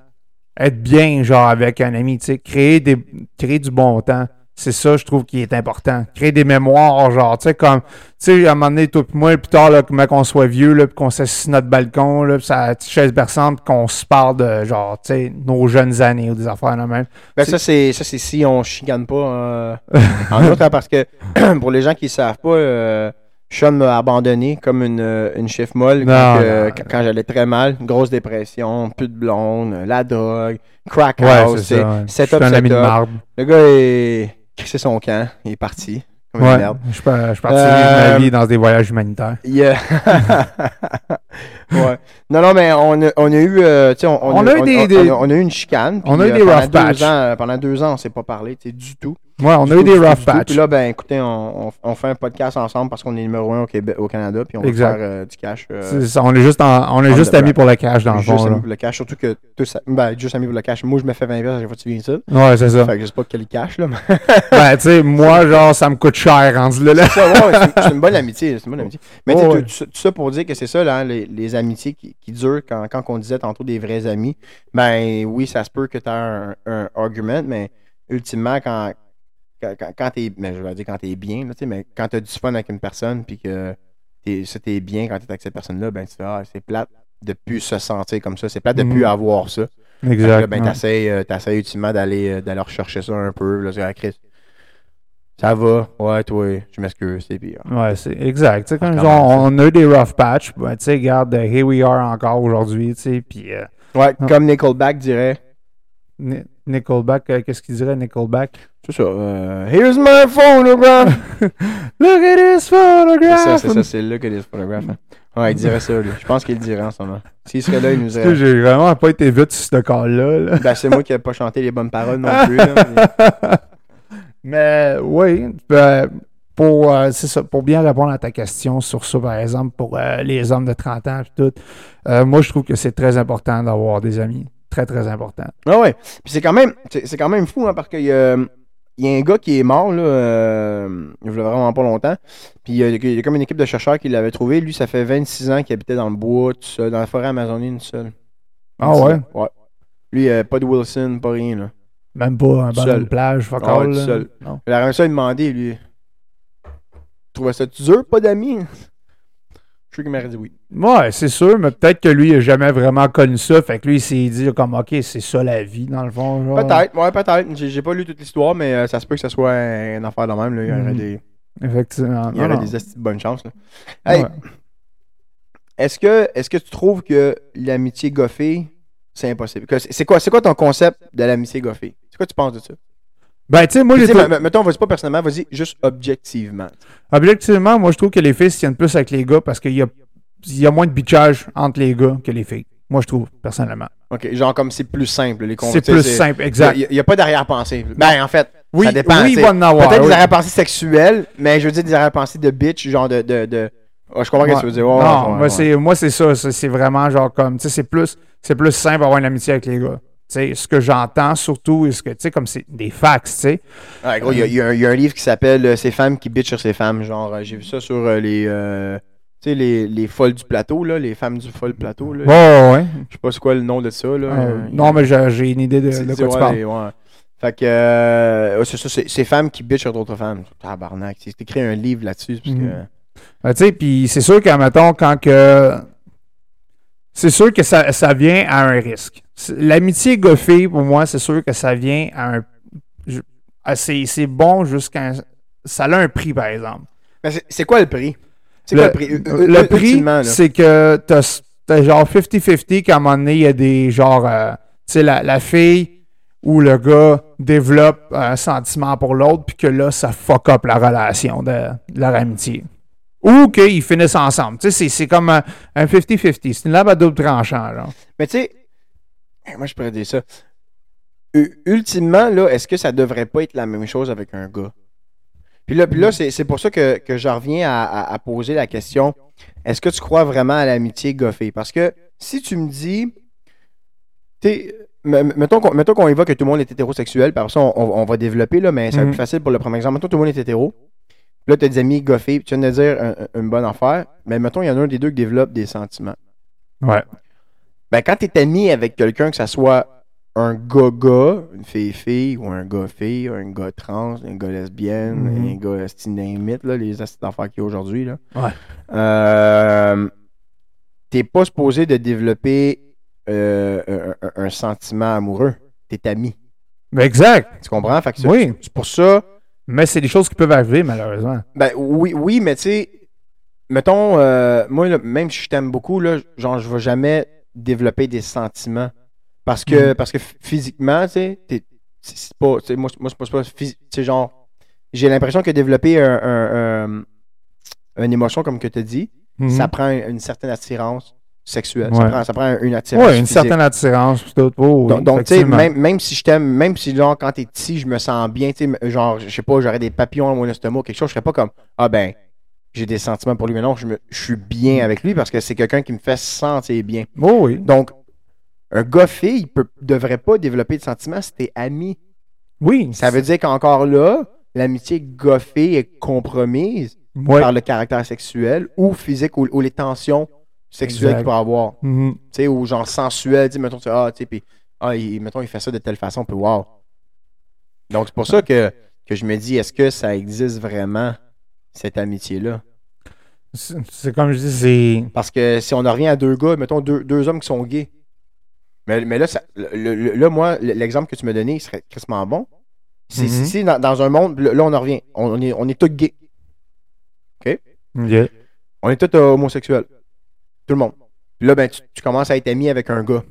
Être bien, genre, avec un ami, tu sais, créer, des, créer du bon temps. C'est ça, je trouve, qui est important. Créer des mémoires, genre, tu sais, comme, tu sais, à un moment donné, toi et moi, plus tard, là, comment qu'on soit vieux, là, puis qu'on s'assied sur notre balcon, là, puis ça chaise berçante, puis qu'on se parle de, genre, tu sais, nos jeunes années ou des affaires là même. Ben, ça, c'est ça, c'est si on chicane pas euh, en outre, hein, parce que pour les gens qui ne savent pas, euh, Sean m'a abandonné comme une, une chef molle quand, j'allais très mal. Grosse dépression, plus de blonde, la drogue, crack Ouais, house, c'est ça. ouais. setup, Je suis un ami de setup. Le gars, il crissé son camp, il est parti. Comme Ouais, merde. je je suis parti Euh, vivre ma vie dans des voyages humanitaires. Euh, ouais. Non, non, mais on a, on a eu, euh, on, On a eu des- on- des- a- on a eu une chicane. On a eu euh, des rough deux patch. ans, euh, pendant deux ans, on s'est pas parlé, du tout. Ouais, on a eu des rough du tout. patch. Puis là, ben, écoutez, on, on- on fait un podcast ensemble parce qu'on est numéro un au, Québec, au Canada, puis on Exact. va faire euh, du cash. euh, ça, on est juste, en- on est juste amis pour le cash, dans le juste fond. amis là. pour le cash, surtout que tous, ben, juste amis pour le cash. Moi, je me fais 20 pièces à chaque fois que tu viens ici. Ouais, c'est ça. Fait que je sais pas quel cash, là. mais- ben, tu sais, moi, genre, ça me coûte cher rendu là. là. Ouais, c'est une- bonne amitié. C'est une bonne amitié. Mais tu sais, Ouais, tout- ouais. tout, tout ça pour dire que c'est ça, là, hein, les, les amitiés qui, qui durent quand, quand on disait tantôt des vrais amis. Ben oui, ça se peut que tu as un, un argument, mais ultimement, quand, quand, quand, quand t'es. Mais je vais dire quand t'es bien, là, mais quand tu as du fun avec une personne, puis que t'es, ça t'es bien quand tu es avec cette personne-là, ben tu fais, ah, c'est plate de plus se sentir comme ça. C'est plate de plus avoir ça. Exact. ben, t'essayes, euh, t'essayes ultimement d'aller, euh, d'aller rechercher ça un peu. Là, c'est, ah, Chris, ça va, ouais, toi, je m'excuse, c'est pire. Ouais, c'est exact. Comme Ah, ont- on a eu des rough patch. Ben, tu sais, regarde, euh, here we are encore aujourd'hui, tu sais, puis euh, Ouais, Ah. comme Nickelback dirait. Ni- Nickelback, qu'est-ce qu'il dirait, Nickelback? C'est ça. euh, Here's my phonograph. Look at this c'est photograph! ça, c'est ça, c'est là que les phonographes. hein. Ouais, il dirait ça, lui. Je pense qu'il le dirait en ce moment. S'il serait là, il nous que dirait. j'ai vraiment pas été vite sur ce call-là. là. Ben, c'est moi qui n'ai pas chanté les bonnes paroles non plus. là, mais- Mais oui, ben, pour, euh, c'est ça, pour bien répondre à ta question sur ça, par exemple, pour euh, les hommes de 30 ans et tout, moi, je trouve que c'est très important d'avoir des amis. Très, très important. Ah ouais. Puis c'est quand même, c'est c'est quand même fou, hein, parce a, il y a un gars qui est mort, là, euh, il a vraiment pas longtemps. Puis il y, a, il y a comme une équipe de chercheurs qui l'avait trouvé. Lui, ça fait 26 ans qu'il habitait dans le bois, tout seul, dans la forêt amazonienne, tout seul. Ah ouais? Ouais. Lui, euh, pas de Wilson, pas rien, là. Même pas un ballon de plage, fuck Ah ouais, all, tout là. seul. Non. Il a ça, il demandait, lui. Tu trouvais ça dur, pas d'amis? Je suis qu'il m'aurait dit oui. Ouais, c'est sûr, mais peut-être que lui, il a jamais vraiment connu ça. Fait que lui, il s'est dit comme, OK, c'est ça la vie, dans le fond. genre. Peut-être, ouais, peut-être. J'ai j'ai pas lu toute l'histoire, mais euh, ça se peut que ça soit une affaire de même. Là. Il y aurait Mhm. des, Effectivement. il y aurait des esti de bonnes chances. Là. Hey, Ouais. est-ce que, est que tu trouves que l'amitié goffée, c'est impossible? Que c'est- C'est quoi, c'est quoi ton concept de l'amitié goffée? C'est quoi tu penses de ça? Ben, tu sais, moi, Tu j'ai sais, me- mettons, vas-y pas personnellement, vas-y juste objectivement. objectivement, moi, je trouve que les filles se tiennent plus avec les gars parce qu'il y a, il y a moins de bitchage entre les gars que les filles. Moi, je trouve, personnellement. Ok, genre comme c'est plus simple. les C'est plus simple, exact. Il n'y a, pas d'arrière-pensée. Ben, en fait, Oui, ça dépend. oui, il sais. va en avoir. Peut-être des arrière-pensées sexuelles, mais je veux dire des arrière-pensées de bitch, genre de. de, de... Ah, je comprends ce que tu veux dire. Ouais, non, ouais, moi, ouais, ouais. c'est, moi, c'est ça. C'est, vraiment genre comme, tu sais, c'est plus, c'est plus simple d'avoir une amitié avec les gars. Tu sais, ce que j'entends surtout, est ce que, tu sais, comme c'est des facts, tu sais. Ouais, gros, il y, a- y un- il y a un livre qui s'appelle euh, Ces femmes qui bitchent sur ces femmes. Genre, euh, j'ai vu ça sur euh, les. euh, tu sais, les, les folles du plateau, là, les femmes du folle plateau. Là. Ouais, ouais, ouais. Je sais pas c'est quoi le nom de ça. Là. Euh, non, mais j'ai, j'ai une idée de, de quoi tu parles. Fait que. euh, c'est ça, c'est ces femmes qui bitchent sur d'autres femmes. Tabarnak. C'est écrit un livre là-dessus. Parce que. Mhm. Ben, tu sais, puis c'est sûr qu'à mettons, quand que. C'est sûr que ça, ça vient à un risque. L'amitié goffée, pour moi, c'est sûr que ça vient à un. C'est bon jusqu'à. un- Ça a un prix, par exemple. Mais c'est- c'est quoi le prix? C'est Le, quoi le prix? Le ultimement, là. c'est que t'as t'as genre 50-50 qu'à un moment donné, il y a des genre. euh, tu sais, la, la fille ou le gars développe un sentiment pour l'autre, puis que là, ça fuck up la relation de, de leur amitié. Ou qu'ils finissent ensemble. Tu sais, c'est- comme un un 50-50. C'est une lame à double tranchant, genre. Mais tu sais, moi je pourrais dire ça. U- ultimement, là, est-ce que ça devrait pas être la même chose avec un gars? Puis là, puis là c'est c'est pour ça que, que je reviens à, à- à poser la question est-ce que tu crois vraiment à l'amitié goffée? Parce que si tu me dis, tu mettons qu'on qu'on évoque que tout le monde est hétérosexuel, par ça, on, on- va développer, là, mais va être Mhm. plus facile pour le premier exemple. Mettons tout le monde est hétéro. Là, tu as des amis goffés, puis tu viens de dire un- un- une bonne affaire, mais mettons, il y en a un des deux qui développe des sentiments. Ouais. Ben, quand t'es ami avec quelqu'un, que ça soit un gars-gars, une fille-fille, ou un gars-fille, un gars trans, un gars lesbienne, Mhm. un gars stinamite, là, les astuces d'affaires qu'il y a aujourd'hui, là. Ouais. Euh, t'es pas supposé de développer euh, un, sentiment amoureux. T'es ami. Exact. Tu comprends? Fait que Oui. c'est pour ça. Mais c'est des choses qui peuvent arriver, malheureusement. Ben oui, oui, mais tu sais, mettons, euh, moi, là, même si je t'aime beaucoup, là, genre, je vais jamais développer des sentiments. Parce que, Mhm. parce que ph- physiquement, tu sais, c'est pas, moi, moi, c'est pas, c'est genre, j'ai l'impression que développer un, un- un- une émotion, comme que tu as dit, Mhm. ça prend une certaine attirance sexuelle. Ça prend, ça prend une attirance Ouais, une physique. certaine attirance. tout. Oh, oui, Donc, tu sais, même, même si je t'aime, même si, genre, quand t'es petit, je me sens bien, tu sais, genre, je sais pas, j'aurais des papillons dans mon estomac, quelque chose, je serais pas comme, ah ben, j'ai des sentiments pour lui, mais non, je, me, je suis bien avec lui parce que c'est quelqu'un qui me fait sentir bien. Oh, oui. Donc, un gars-fille, il peut, devrait pas développer de sentiments si t'es ami. Oui. Ça veut dire qu'encore là, l'amitié goffée est compromise Ouais. par le caractère sexuel ou physique ou, ou les tensions sexuelles qu'il peut avoir Mhm. tu sais, ou genre sensuel, sais, mettons, tu sais, ah, tu sais, puis, ah, il, mettons, il fait ça de telle façon, puis wow. Donc, c'est pour ça que, que je me dis, est-ce que ça existe vraiment, cette amitié-là? C'est c'est comme je dis, c'est. Parce que si on en revient à deux gars, mettons, deux, deux hommes qui sont gays, mais, mais là, ça- le- le- là, moi, l'exemple que tu m'as donné, il serait crissement bon. Si, si- Mhm. si dans, dans un monde, là, on en revient, on, on est, on est tous gays, Yeah. on est tous euh, homosexuels, tout le monde. Puis là, ben, tu, tu commences à être ami avec un gars.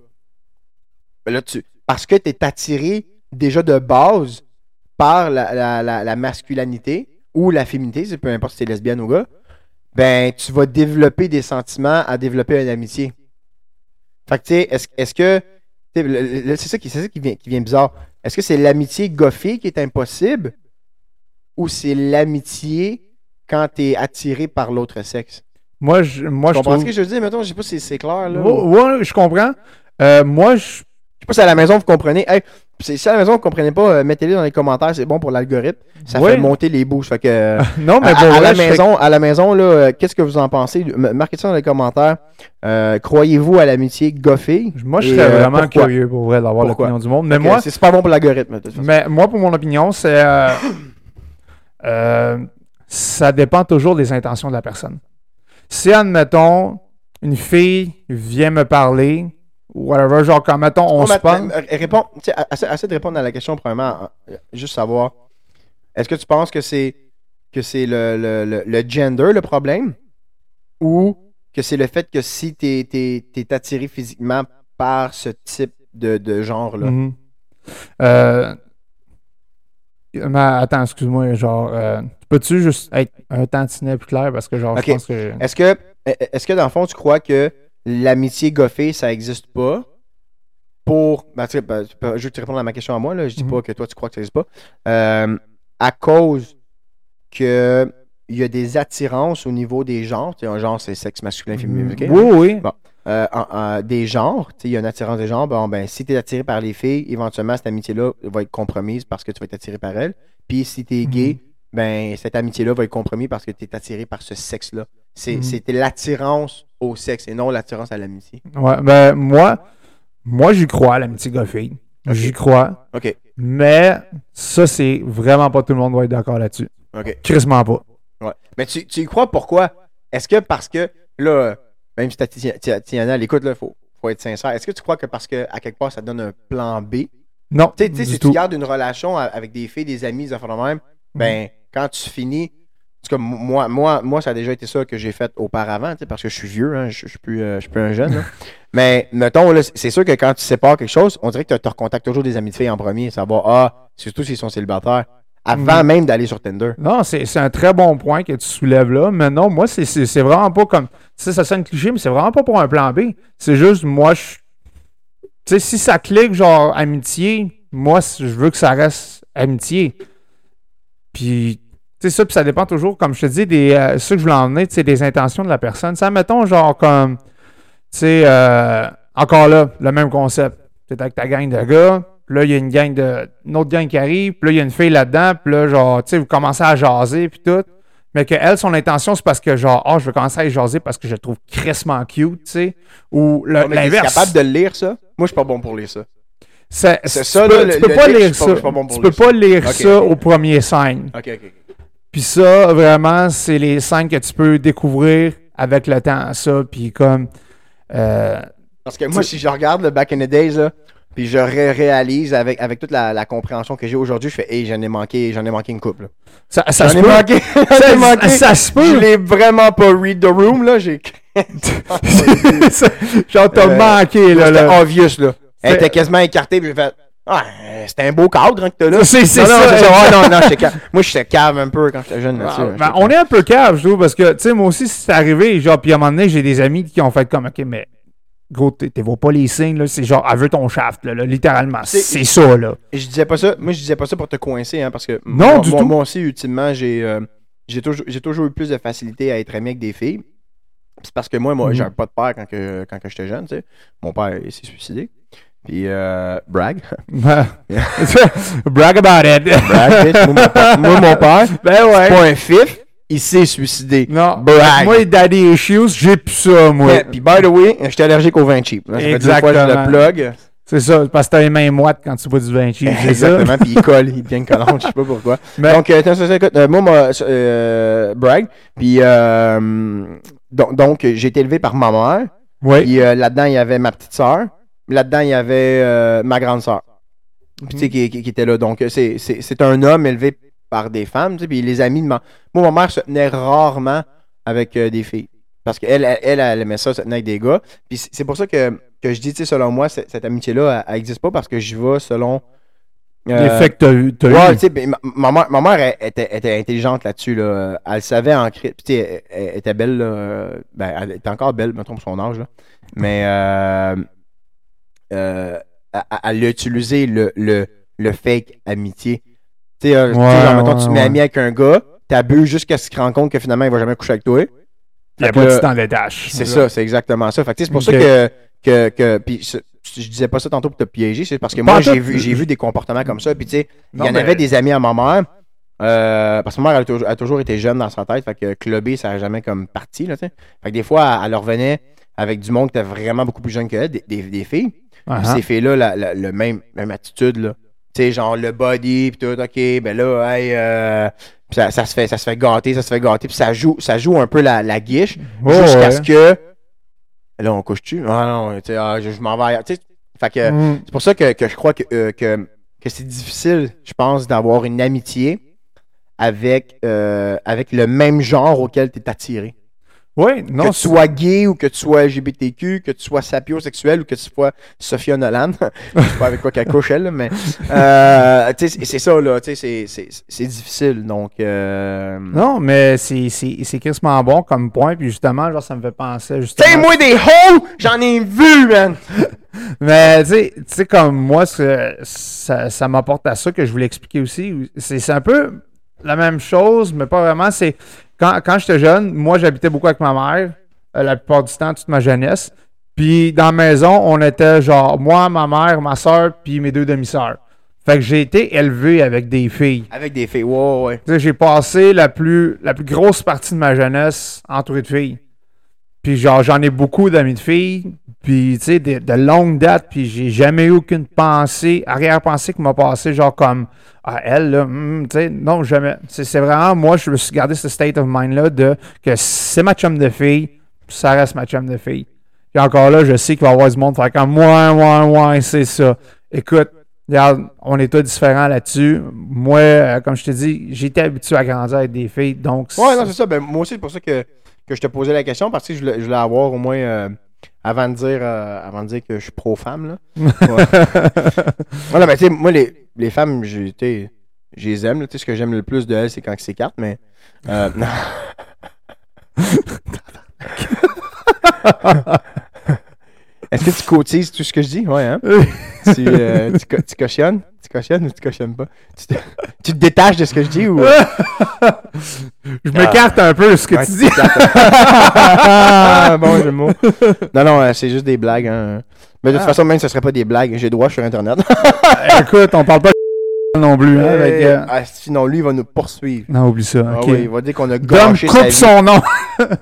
Ben là, tu, parce que tu es attiré déjà de base par la, la, la, la masculinité ou la féminité, c'est peu importe si tu es lesbienne ou gars, ben, tu vas développer des sentiments à développer une amitié. Fait que, tu sais, est-ce est-ce que. tu C'est ça, qui, c'est ça qui, vient, qui vient bizarre. Est-ce que c'est l'amitié goffée qui est impossible ou c'est l'amitié quand t'es attiré par l'autre sexe? Moi, je, moi, Tu je comprends trouve... ce que je veux dire? Mettons, je sais pas si c'est clair, là. Ouais, ou- ouais, je comprends. Euh, moi, je... Je sais pas si à la maison vous comprenez. Hey, si à la maison vous comprenez pas, euh, mettez-les dans les commentaires, c'est bon pour l'algorithme. Ça fait monter les bouches. Fait que, euh, Non, mais à, pour à la maison, à la maison, là, euh, qu'est-ce que vous en pensez? Marquez ça dans les commentaires. Euh, Croyez-vous à l'amitié goffée? Moi, je serais vraiment curieux pour vrai d'avoir l'opinion du monde. Mais moi, c'est super bon pour l'algorithme. mais moi, pour mon opinion, c'est. ça dépend toujours des intentions de la personne. Si, admettons, une fille vient me parler, whatever, genre, quand, mettons, on se parle. réponds, essaie de répondre à la question, premièrement, juste savoir, est-ce que tu penses que c'est que c'est le, le, le, le gender le problème? Ou que c'est le fait que si tu es, attiré physiquement par ce type de, de genre-là? Mhm. Euh, mais attends, excuse-moi, genre, euh, peux-tu juste être un tantinet plus clair parce que, genre, je pense que. Est-ce que, est-ce que dans le fond, tu crois que l'amitié goffée, ça existe pas pour. Ben, tu sais, ben, je que tu répondes à ma question à moi, là. Je dis Mhm. pas que toi, tu crois que ça existe pas. Euh, à cause que il y a des attirances au niveau des genres. Tu sais, un genre, c'est sexe masculin, féminin. ok? Oui, oui. Bon. Euh, des genres, il y a une attirance des genres. Bon, ben, si tu es attiré par les filles, éventuellement, cette amitié-là va être compromise parce que tu vas être attiré par elles. Puis si tu es gay, ben, cette amitié-là va être compromise parce que tu es attiré par ce sexe-là. C'est Mhm. C'était l'attirance au sexe et non l'attirance à l'amitié. Ouais, ben, moi, moi, j'y crois, l'amitié goffée. J'y crois. OK. Mais ça, c'est vraiment pas tout le monde va être d'accord là-dessus. OK. Crissement pas. Ouais. Mais tu, tu y crois pourquoi? Est-ce que parce que, là, même si Tatiana l'écoute, il faut, faut être sincère. Est-ce que tu crois que parce que, à quelque part, ça donne un plan B? Non. Tu sais, si tout. tu gardes une relation avec des filles, des amis, des enfants de même, ben, quand tu finis. En tout cas, moi, moi, moi, ça a déjà été ça que j'ai fait auparavant, tu sais, parce que je suis vieux, hein, je je suis plus, euh, je suis plus un jeune. là. Mais, mettons, c'est sûr que quand tu sépares quelque chose, on dirait que tu recontactes toujours des amis de filles en premier, savoir, ah, surtout s'ils sont célibataires, avant Mhm. même d'aller sur Tinder. Non, c'est un très bon point que tu soulèves là. Mais non, moi, c'est- c'est c'est vraiment pas comme. Tu sais, ça sonne cliché, mais c'est vraiment pas pour un plan B. C'est juste, moi, je. Tu sais, si ça clique, genre, amitié, moi, je veux que ça reste amitié. Puis, tu sais, ça, puis ça dépend toujours, comme je te dis, des. Euh, ça que je voulais emmener, tu sais, des intentions de la personne. Ça, mettons, genre, comme. Tu sais, euh, encore là, le même concept. Tu avec ta gang de gars, puis là, il y a une gang de. Une autre gang qui arrive, puis là, il y a une fille là-dedans, puis là, genre, tu sais, vous commencez à jaser, puis tout. Mais que elle, son intention, c'est parce que, genre, ah, je veux commencer à y jaser parce que je le trouve crissement cute, tu sais. Ou l'inverse. capable de lire, ça? Moi, je suis pas bon pour lire ça. C'est C'est tu ça, peux, tu peux le pas lire je pas- ça. je pas bon tu peux pas lire ça au premier scène. OK, OK. Puis ça, vraiment, c'est les scènes que tu peux découvrir avec le temps, ça. Puis comme. euh, Parce que moi, si je regarde le Back in the Days, là, puis je ré- réalise avec, avec toute la, la compréhension que j'ai aujourd'hui, je fais, hey, j'en ai manqué, j'en ai manqué une couple. là. ça, ça J'en se ai peut. manqué, j'en ai manqué. Ça, ça se Je peut. l'ai vraiment pas read the room, là. J'ai. Genre, t'as Euh, manqué, là. Là. obvious, là. Elle était quasiment écartée, puis j'ai fait, ah, c'était un beau cadre hein, que t'as là. C'est- c'est non, non, ça. Ouais, non, non, j'étais cave. Moi, j'étais cave un peu quand j'étais jeune. Ah, là, ben, on est un peu cave, je trouve, parce que, tu sais, moi aussi, c'est arrivé, genre, puis à un moment donné, j'ai des amis qui ont fait comme, OK, mais gros, t'es t'es vois pas les signes, là, c'est genre, elle veut ton shaft, là, là, littéralement. C'est- ça, là. Je disais pas ça, moi je disais pas ça pour te coincer, hein, parce que Non, moi, du moi, tout. moi aussi, ultimement, j'ai euh, j'ai toujours, j'ai toujours eu plus de facilité à être ami avec des filles. C'est parce que moi, moi Mhm. j'avais pas de père quand, que, quand que j'étais jeune, tu sais. Mon père, il s'est suicidé. Puis, euh, brag. Brag about it. brag, bitch. Moi, mon père, moi, mon père, ben ouais. pas un fif, il s'est suicidé. Non, Brag. moi, daddy issues, j'ai plus ça, moi. Ouais, Puis, by the way, j'étais allergique au vin cheap. Là, deux fois je Exactement. le plug. C'est ça, parce que t'as les mains moites quand tu bois du vin cheap. Exactement, puis il colle, il devient collant, je sais pas pourquoi. Mais- Donc, euh, écoute, euh, moi, moi, euh, brag, puis donc, donc, j'ai été élevé par ma mère, Oui. puis là-dedans, il y avait ma petite sœur, là-dedans, il y avait euh, ma grande sœur, tu sais, qui, qui- qui était là. Donc, c'est- un homme élevé par des femmes, puis les amis de ma... Moi, ma mère se tenait rarement avec euh, des filles, parce qu'elle, elle, elle, elle aimait ça, se tenir avec des gars, puis c'est pour ça que, que je dis, tu sais, selon moi, cette, amitié-là, elle, elle existe pas, parce que j'y vais selon... euh, L'effet que eu. Ouais, eu. tu sais, ben, ma, ma mère, ma mère, elle, était, intelligente là-dessus. Là. Elle savait en cri- puis, tu sais, elle, elle était belle. là. Ben, elle était encore belle, mettons, pour son âge. Là. Mais euh, euh, a utilisé le, le, le fake amitié. Tu sais, euh, Ouais, genre, mettons, tu te mets ami avec un gars, t'abuses jusqu'à ce qu'il se rende compte que finalement, il va jamais coucher avec toi. Puis Fait que après, là, tu t'en détaches. C'est ça, c'est exactement ça. Fait c'est pour ça que, que, que puis ce- je disais pas ça tantôt pour te piéger, c'est parce que Pas moi, j'ai vu, j'ai vu des comportements comme ça. Puis, tu sais, il y en mais- avait des amis à ma mère. euh, parce que ma mère elle a, toujours, a été jeune dans sa tête, fait que clubber, ça n'a jamais comme parti, là, tu sais. Fait que des fois, elle, revenait avec du monde qui était vraiment beaucoup plus jeune qu'elle, des, des, des filles. Puis Uh-huh. ces filles-là, la, même, même attitude, là. Tu sais, genre le body, puis tout, ok, ben là, hey, euh, ça, ça se fait, ça se fait gâter, ça se fait gâter, puis ça joue, ça joue un peu la, la guiche Ouais, jusqu'à ouais. ce que. Là, on couche-tu? Ah non, tu sais, ah, je, je m'en vais fait que Mm. c'est pour ça que, que je crois que, euh, que, que c'est difficile, je pense, d'avoir une amitié avec, euh, avec le même genre auquel tu es attiré. Oui, non, que tu sois gay ou que tu sois LGBTQ, que tu sois sapiosexuel ou que tu sois Sophia Nolan. je sais pas avec quoi qu'elle couche, elle, mais euh, tu sais, c'est- ça, là. tu sais, C'est difficile. Donc, euh... Non, mais c'est crissement bon comme point. Puis justement, genre, ça me fait penser. Justement, T'es moi des hoes! J'en ai vu, man! Mais tu sais- tu sais, comme moi, ça, ça m'apporte à ça que je voulais expliquer aussi. C'est c'est un peu la même chose, mais pas vraiment. C'est quand, quand j'étais jeune, moi, j'habitais beaucoup avec ma mère, euh, la plupart du temps, toute ma jeunesse. Puis dans la maison, on était genre moi, ma mère, ma soeur, puis mes deux demi-sœurs. Fait que j'ai été élevé avec des filles. Avec des filles, ouais, ouais. Tu sais, j'ai passé la plus, la plus grosse partie de ma jeunesse entouré de filles. Puis genre, j'en ai beaucoup d'amis de filles. Puis, tu sais, de, de longue date. Puis j'ai jamais eu aucune pensée, arrière-pensée qui m'a passé, genre comme, ah, elle, là, hum, tu sais, non, jamais. C'est c'est vraiment, moi, je me suis gardé ce state of mind-là de que c'est ma chum de fille, ça reste ma chum de fille. Puis encore là, je sais qu'il va y avoir du monde faire comme, ouais, ouais, ouais, c'est ça. Écoute, Regarde, on est tous différents là-dessus. Moi, euh, comme je te dis, j'étais habitué à grandir avec des filles, donc... Ouais, non, c'est ça. Ben, moi aussi, c'est pour ça que, que je te posais la question, parce que je voulais, je voulais avoir au moins, euh, avant, de dire, euh, avant de dire que je suis pro-femme, là. Ouais. voilà, moi, les, les femmes, j'ai, je les aime. là. Tu sais, ce que j'aime le plus de elles, c'est quand c'est quatre, mais... euh. Est-ce que tu cotises tout ce que je dis? Ouais, hein? tu, euh, tu, co- tu cautionnes? Tu ou tu cautionnes pas? Tu te, tu te détaches de ce que je dis ou... je m'écarte un peu de ce que Ouais, tu dis. Ah, bon jeu de mots. Non, non, euh, c'est juste des blagues. Hein. Mais de toute Ah. façon, même, ce serait pas des blagues. J'ai droit sur Internet. Écoute, on parle pas de non plus. Hein, avec, euh, Ah, sinon, lui, il va nous poursuivre. Non, oublie ça. Ah oui, il va dire qu'on a Dom gâché sa coupe vie. son nom.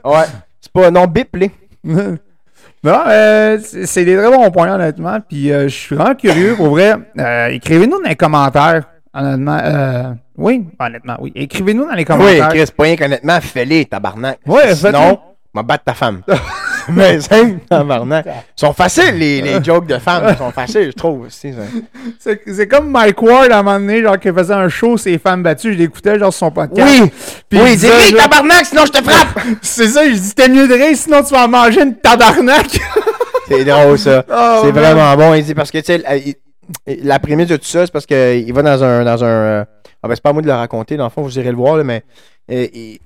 Ouais. C'est pas... Non, bip-les. non, euh, c'est c'est des très bons points, honnêtement. Puis euh, je suis vraiment curieux, pour vrai. Euh, Écrivez-nous dans les commentaires, honnêtement. Euh, oui, honnêtement, oui. Écrivez-nous dans les Oui, commentaires. Chris, pas rien qu'honnêtement, fais-les, tabarnak. Ouais, Sinon, m'a battre ta femme. Mais simple, tabarnak. Ils sont faciles, les, les jokes de femmes. Ils sont faciles, je trouve. C'est comme Mike Ward à un moment donné, genre, qui faisait un show, ses femmes battues. Je l'écoutais, genre, sur son podcast. Oui! Puis oui, il dis disait, oui, tabarnak, sinon je te frappe! C'est ça, je dis, t'es mieux de rire, sinon tu vas en manger une tabarnak. C'est drôle, ça. Oh, c'est vraiment bon. Il dit parce que, tu sais, la- prémisse de tout ça, c'est parce qu'il va dans un. Dans un euh, ah ben, c'est pas à moi de le raconter, dans le fond, vous irez le voir, là, mais euh, il,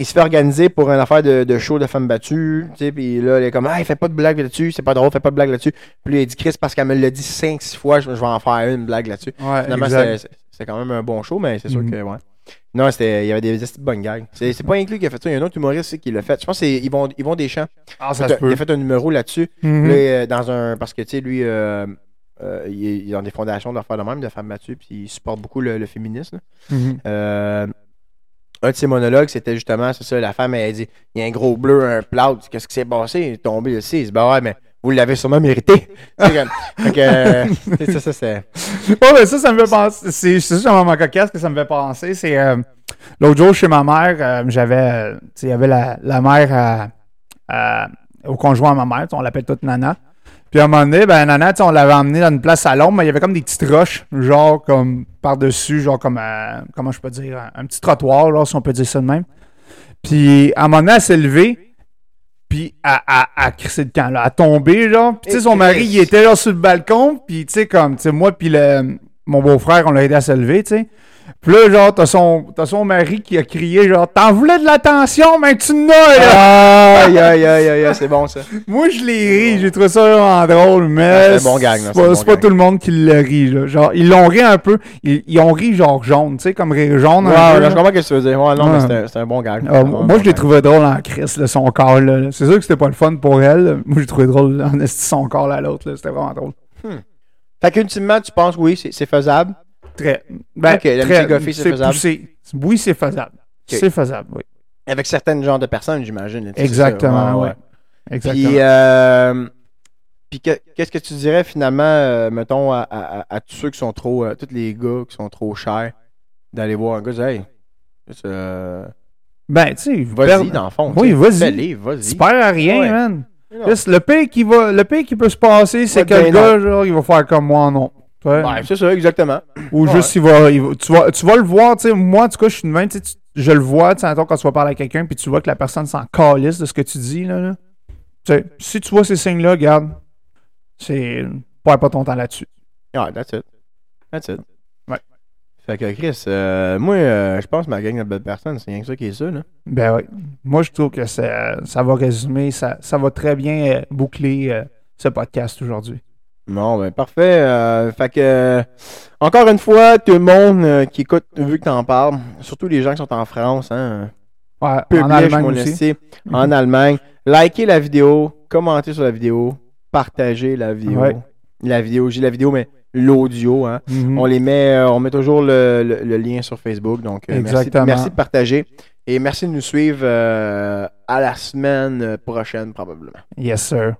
il se fait organiser pour une affaire de, de show de femmes battues, puis là, il est comme, ah, il fait pas de blague là-dessus, c'est pas drôle, fais pas de blague là-dessus. Puis il dit, Chris, parce qu'elle me l'a dit 5-6 fois, je, je vais en faire une blague là-dessus. Ouais, Finalement, exact. c'est- quand même un bon show, mais c'est sûr Mhm. que, ouais. Non, c'était, il y avait des, des bonnes gags. C'est, pas inclus qui a fait ça, il y a un autre humoriste qui l'a fait. Je pense que c'est Yvon, Yvon Deschamps. Ah, ça Il a- fait un numéro là-dessus. Mhm. Là, euh, dans un. Parce que, tu sais, lui, euh, euh, il, est, il est dans des fondations d'affaires de même, de femmes battues, puis il supporte beaucoup le, le féminisme. Mhm. Euh, un de ses monologues, c'était justement, c'est ça, la femme, elle dit il y a un gros bleu, un plout, qu'est-ce qui s'est passé? Il est tombé ici. Il dit ben ouais, mais vous l'avez sûrement mérité. Comme- que, euh, ça, ça, c'est. Mais ça, ça me fait penser. C'est c'est justement ma cocasse que ça me fait penser. C'est euh, l'autre jour chez ma mère, j'avais. tu sais, il y avait la, la mère à- à- au conjoint à ma mère, on l'appelle toute Nana. Puis à un moment donné, ben Nana, on l'avait emmenée dans une place à l'ombre, mais il y avait comme des petites roches, genre comme par-dessus, genre comme euh, comment je peux dire, un, un petit trottoir, là, si on peut dire ça de même. Puis à un moment donné, elle s'est levée. Puis à, à, à crisser le camp, là, à tomber, genre. Puis tu sais, son mari, il était là sur le balcon. Puis tu sais, comme, tu sais, moi, puis le, mon beau-frère, on l'a aidé à se lever, tu sais. Puis là, genre, t'as son, t'as son mari qui a crié, genre, t'en voulais de l'attention, mais tu n'as, là! Aïe, aïe, aïe, aïe, aïe, c'est bon ça. Moi, je l'ai ri, j'ai trouvé ça vraiment drôle, mais. Ouais, c'est un bon gag, là, c'est c'est pas, bon c'est pas tout le monde qui l'a ri, là. Genre, ils l'ont ri un peu. Ils, ils ont ri, genre, jaune, tu sais, comme rire jaune. un Ouais, peu, là, je comprends ce que tu veux dire. Ouais, non, Ouais. mais c'était- c'était un bon gag. Ah, moi, bon je l'ai trouvé drôle en crise, là, son corps, là. C'est sûr que c'était pas le fun pour elle. là. Moi, j'ai trouvé drôle en esti son corps, là, l'autre, là. C'était vraiment drôle. Fait qu'ultimement, tu penses, oui, c'est faisable? Très. Ben, Ok, goffée, c'est faisable. poussé. Oui, c'est faisable. C'est faisable, oui. Avec certains genres de personnes, j'imagine. Exactement, ça. ouais. Exactement. Puis, euh, puis que- qu'est-ce que tu dirais finalement, euh, mettons, à, à- à- à tous ceux qui sont trop, euh, tous les gars qui sont trop chers, d'aller voir un gars, dire, hey, euh, Ben, tu sais, vas-y dans le fond. Oui, vas-y. vas-y. Tu perds à rien, Ouais. man. Le pire qui va, le pire qui peut se passer, c'est que Ouais, le ben gars, genre, il va faire comme moi, non. Tu vois? Ouais, c'est ça, exactement. Ou ouais. juste, il va, il va- tu, vas, tu vas le voir, tu sais, moi, en tout cas, je suis de même, tu je le vois, tu sais, quand tu vas parler à quelqu'un, puis tu vois que la personne s'en calisse de ce que tu dis, là, là. Tu sais, si tu vois ces signes-là, regarde, c'est, perds pas ton temps là-dessus. Ouais, that's it. That's it. Fait que Chris, euh, moi, euh, je pense que ma gang de belles personnes, c'est rien que ça qui est ça, là. Ben oui. Moi, je trouve que ça, ça va résumer, ça, ça va très bien euh, boucler ce podcast aujourd'hui. Bon, ben parfait. Fait que, encore une fois, tout le monde qui écoute, vu que t'en parles, surtout les gens qui sont en France, hein, Ouais, public, en Allemagne mon aussi. en Allemagne, likez la vidéo, commentez sur la vidéo, partagez la vidéo. Ouais. La vidéo, j'ai la vidéo, mais l'audio, hein. Mhm. On les met, euh, on met toujours le, le- le lien sur Facebook. Donc, euh, merci de partager. Et merci de nous suivre euh, à la semaine prochaine, probablement. Yes, sir.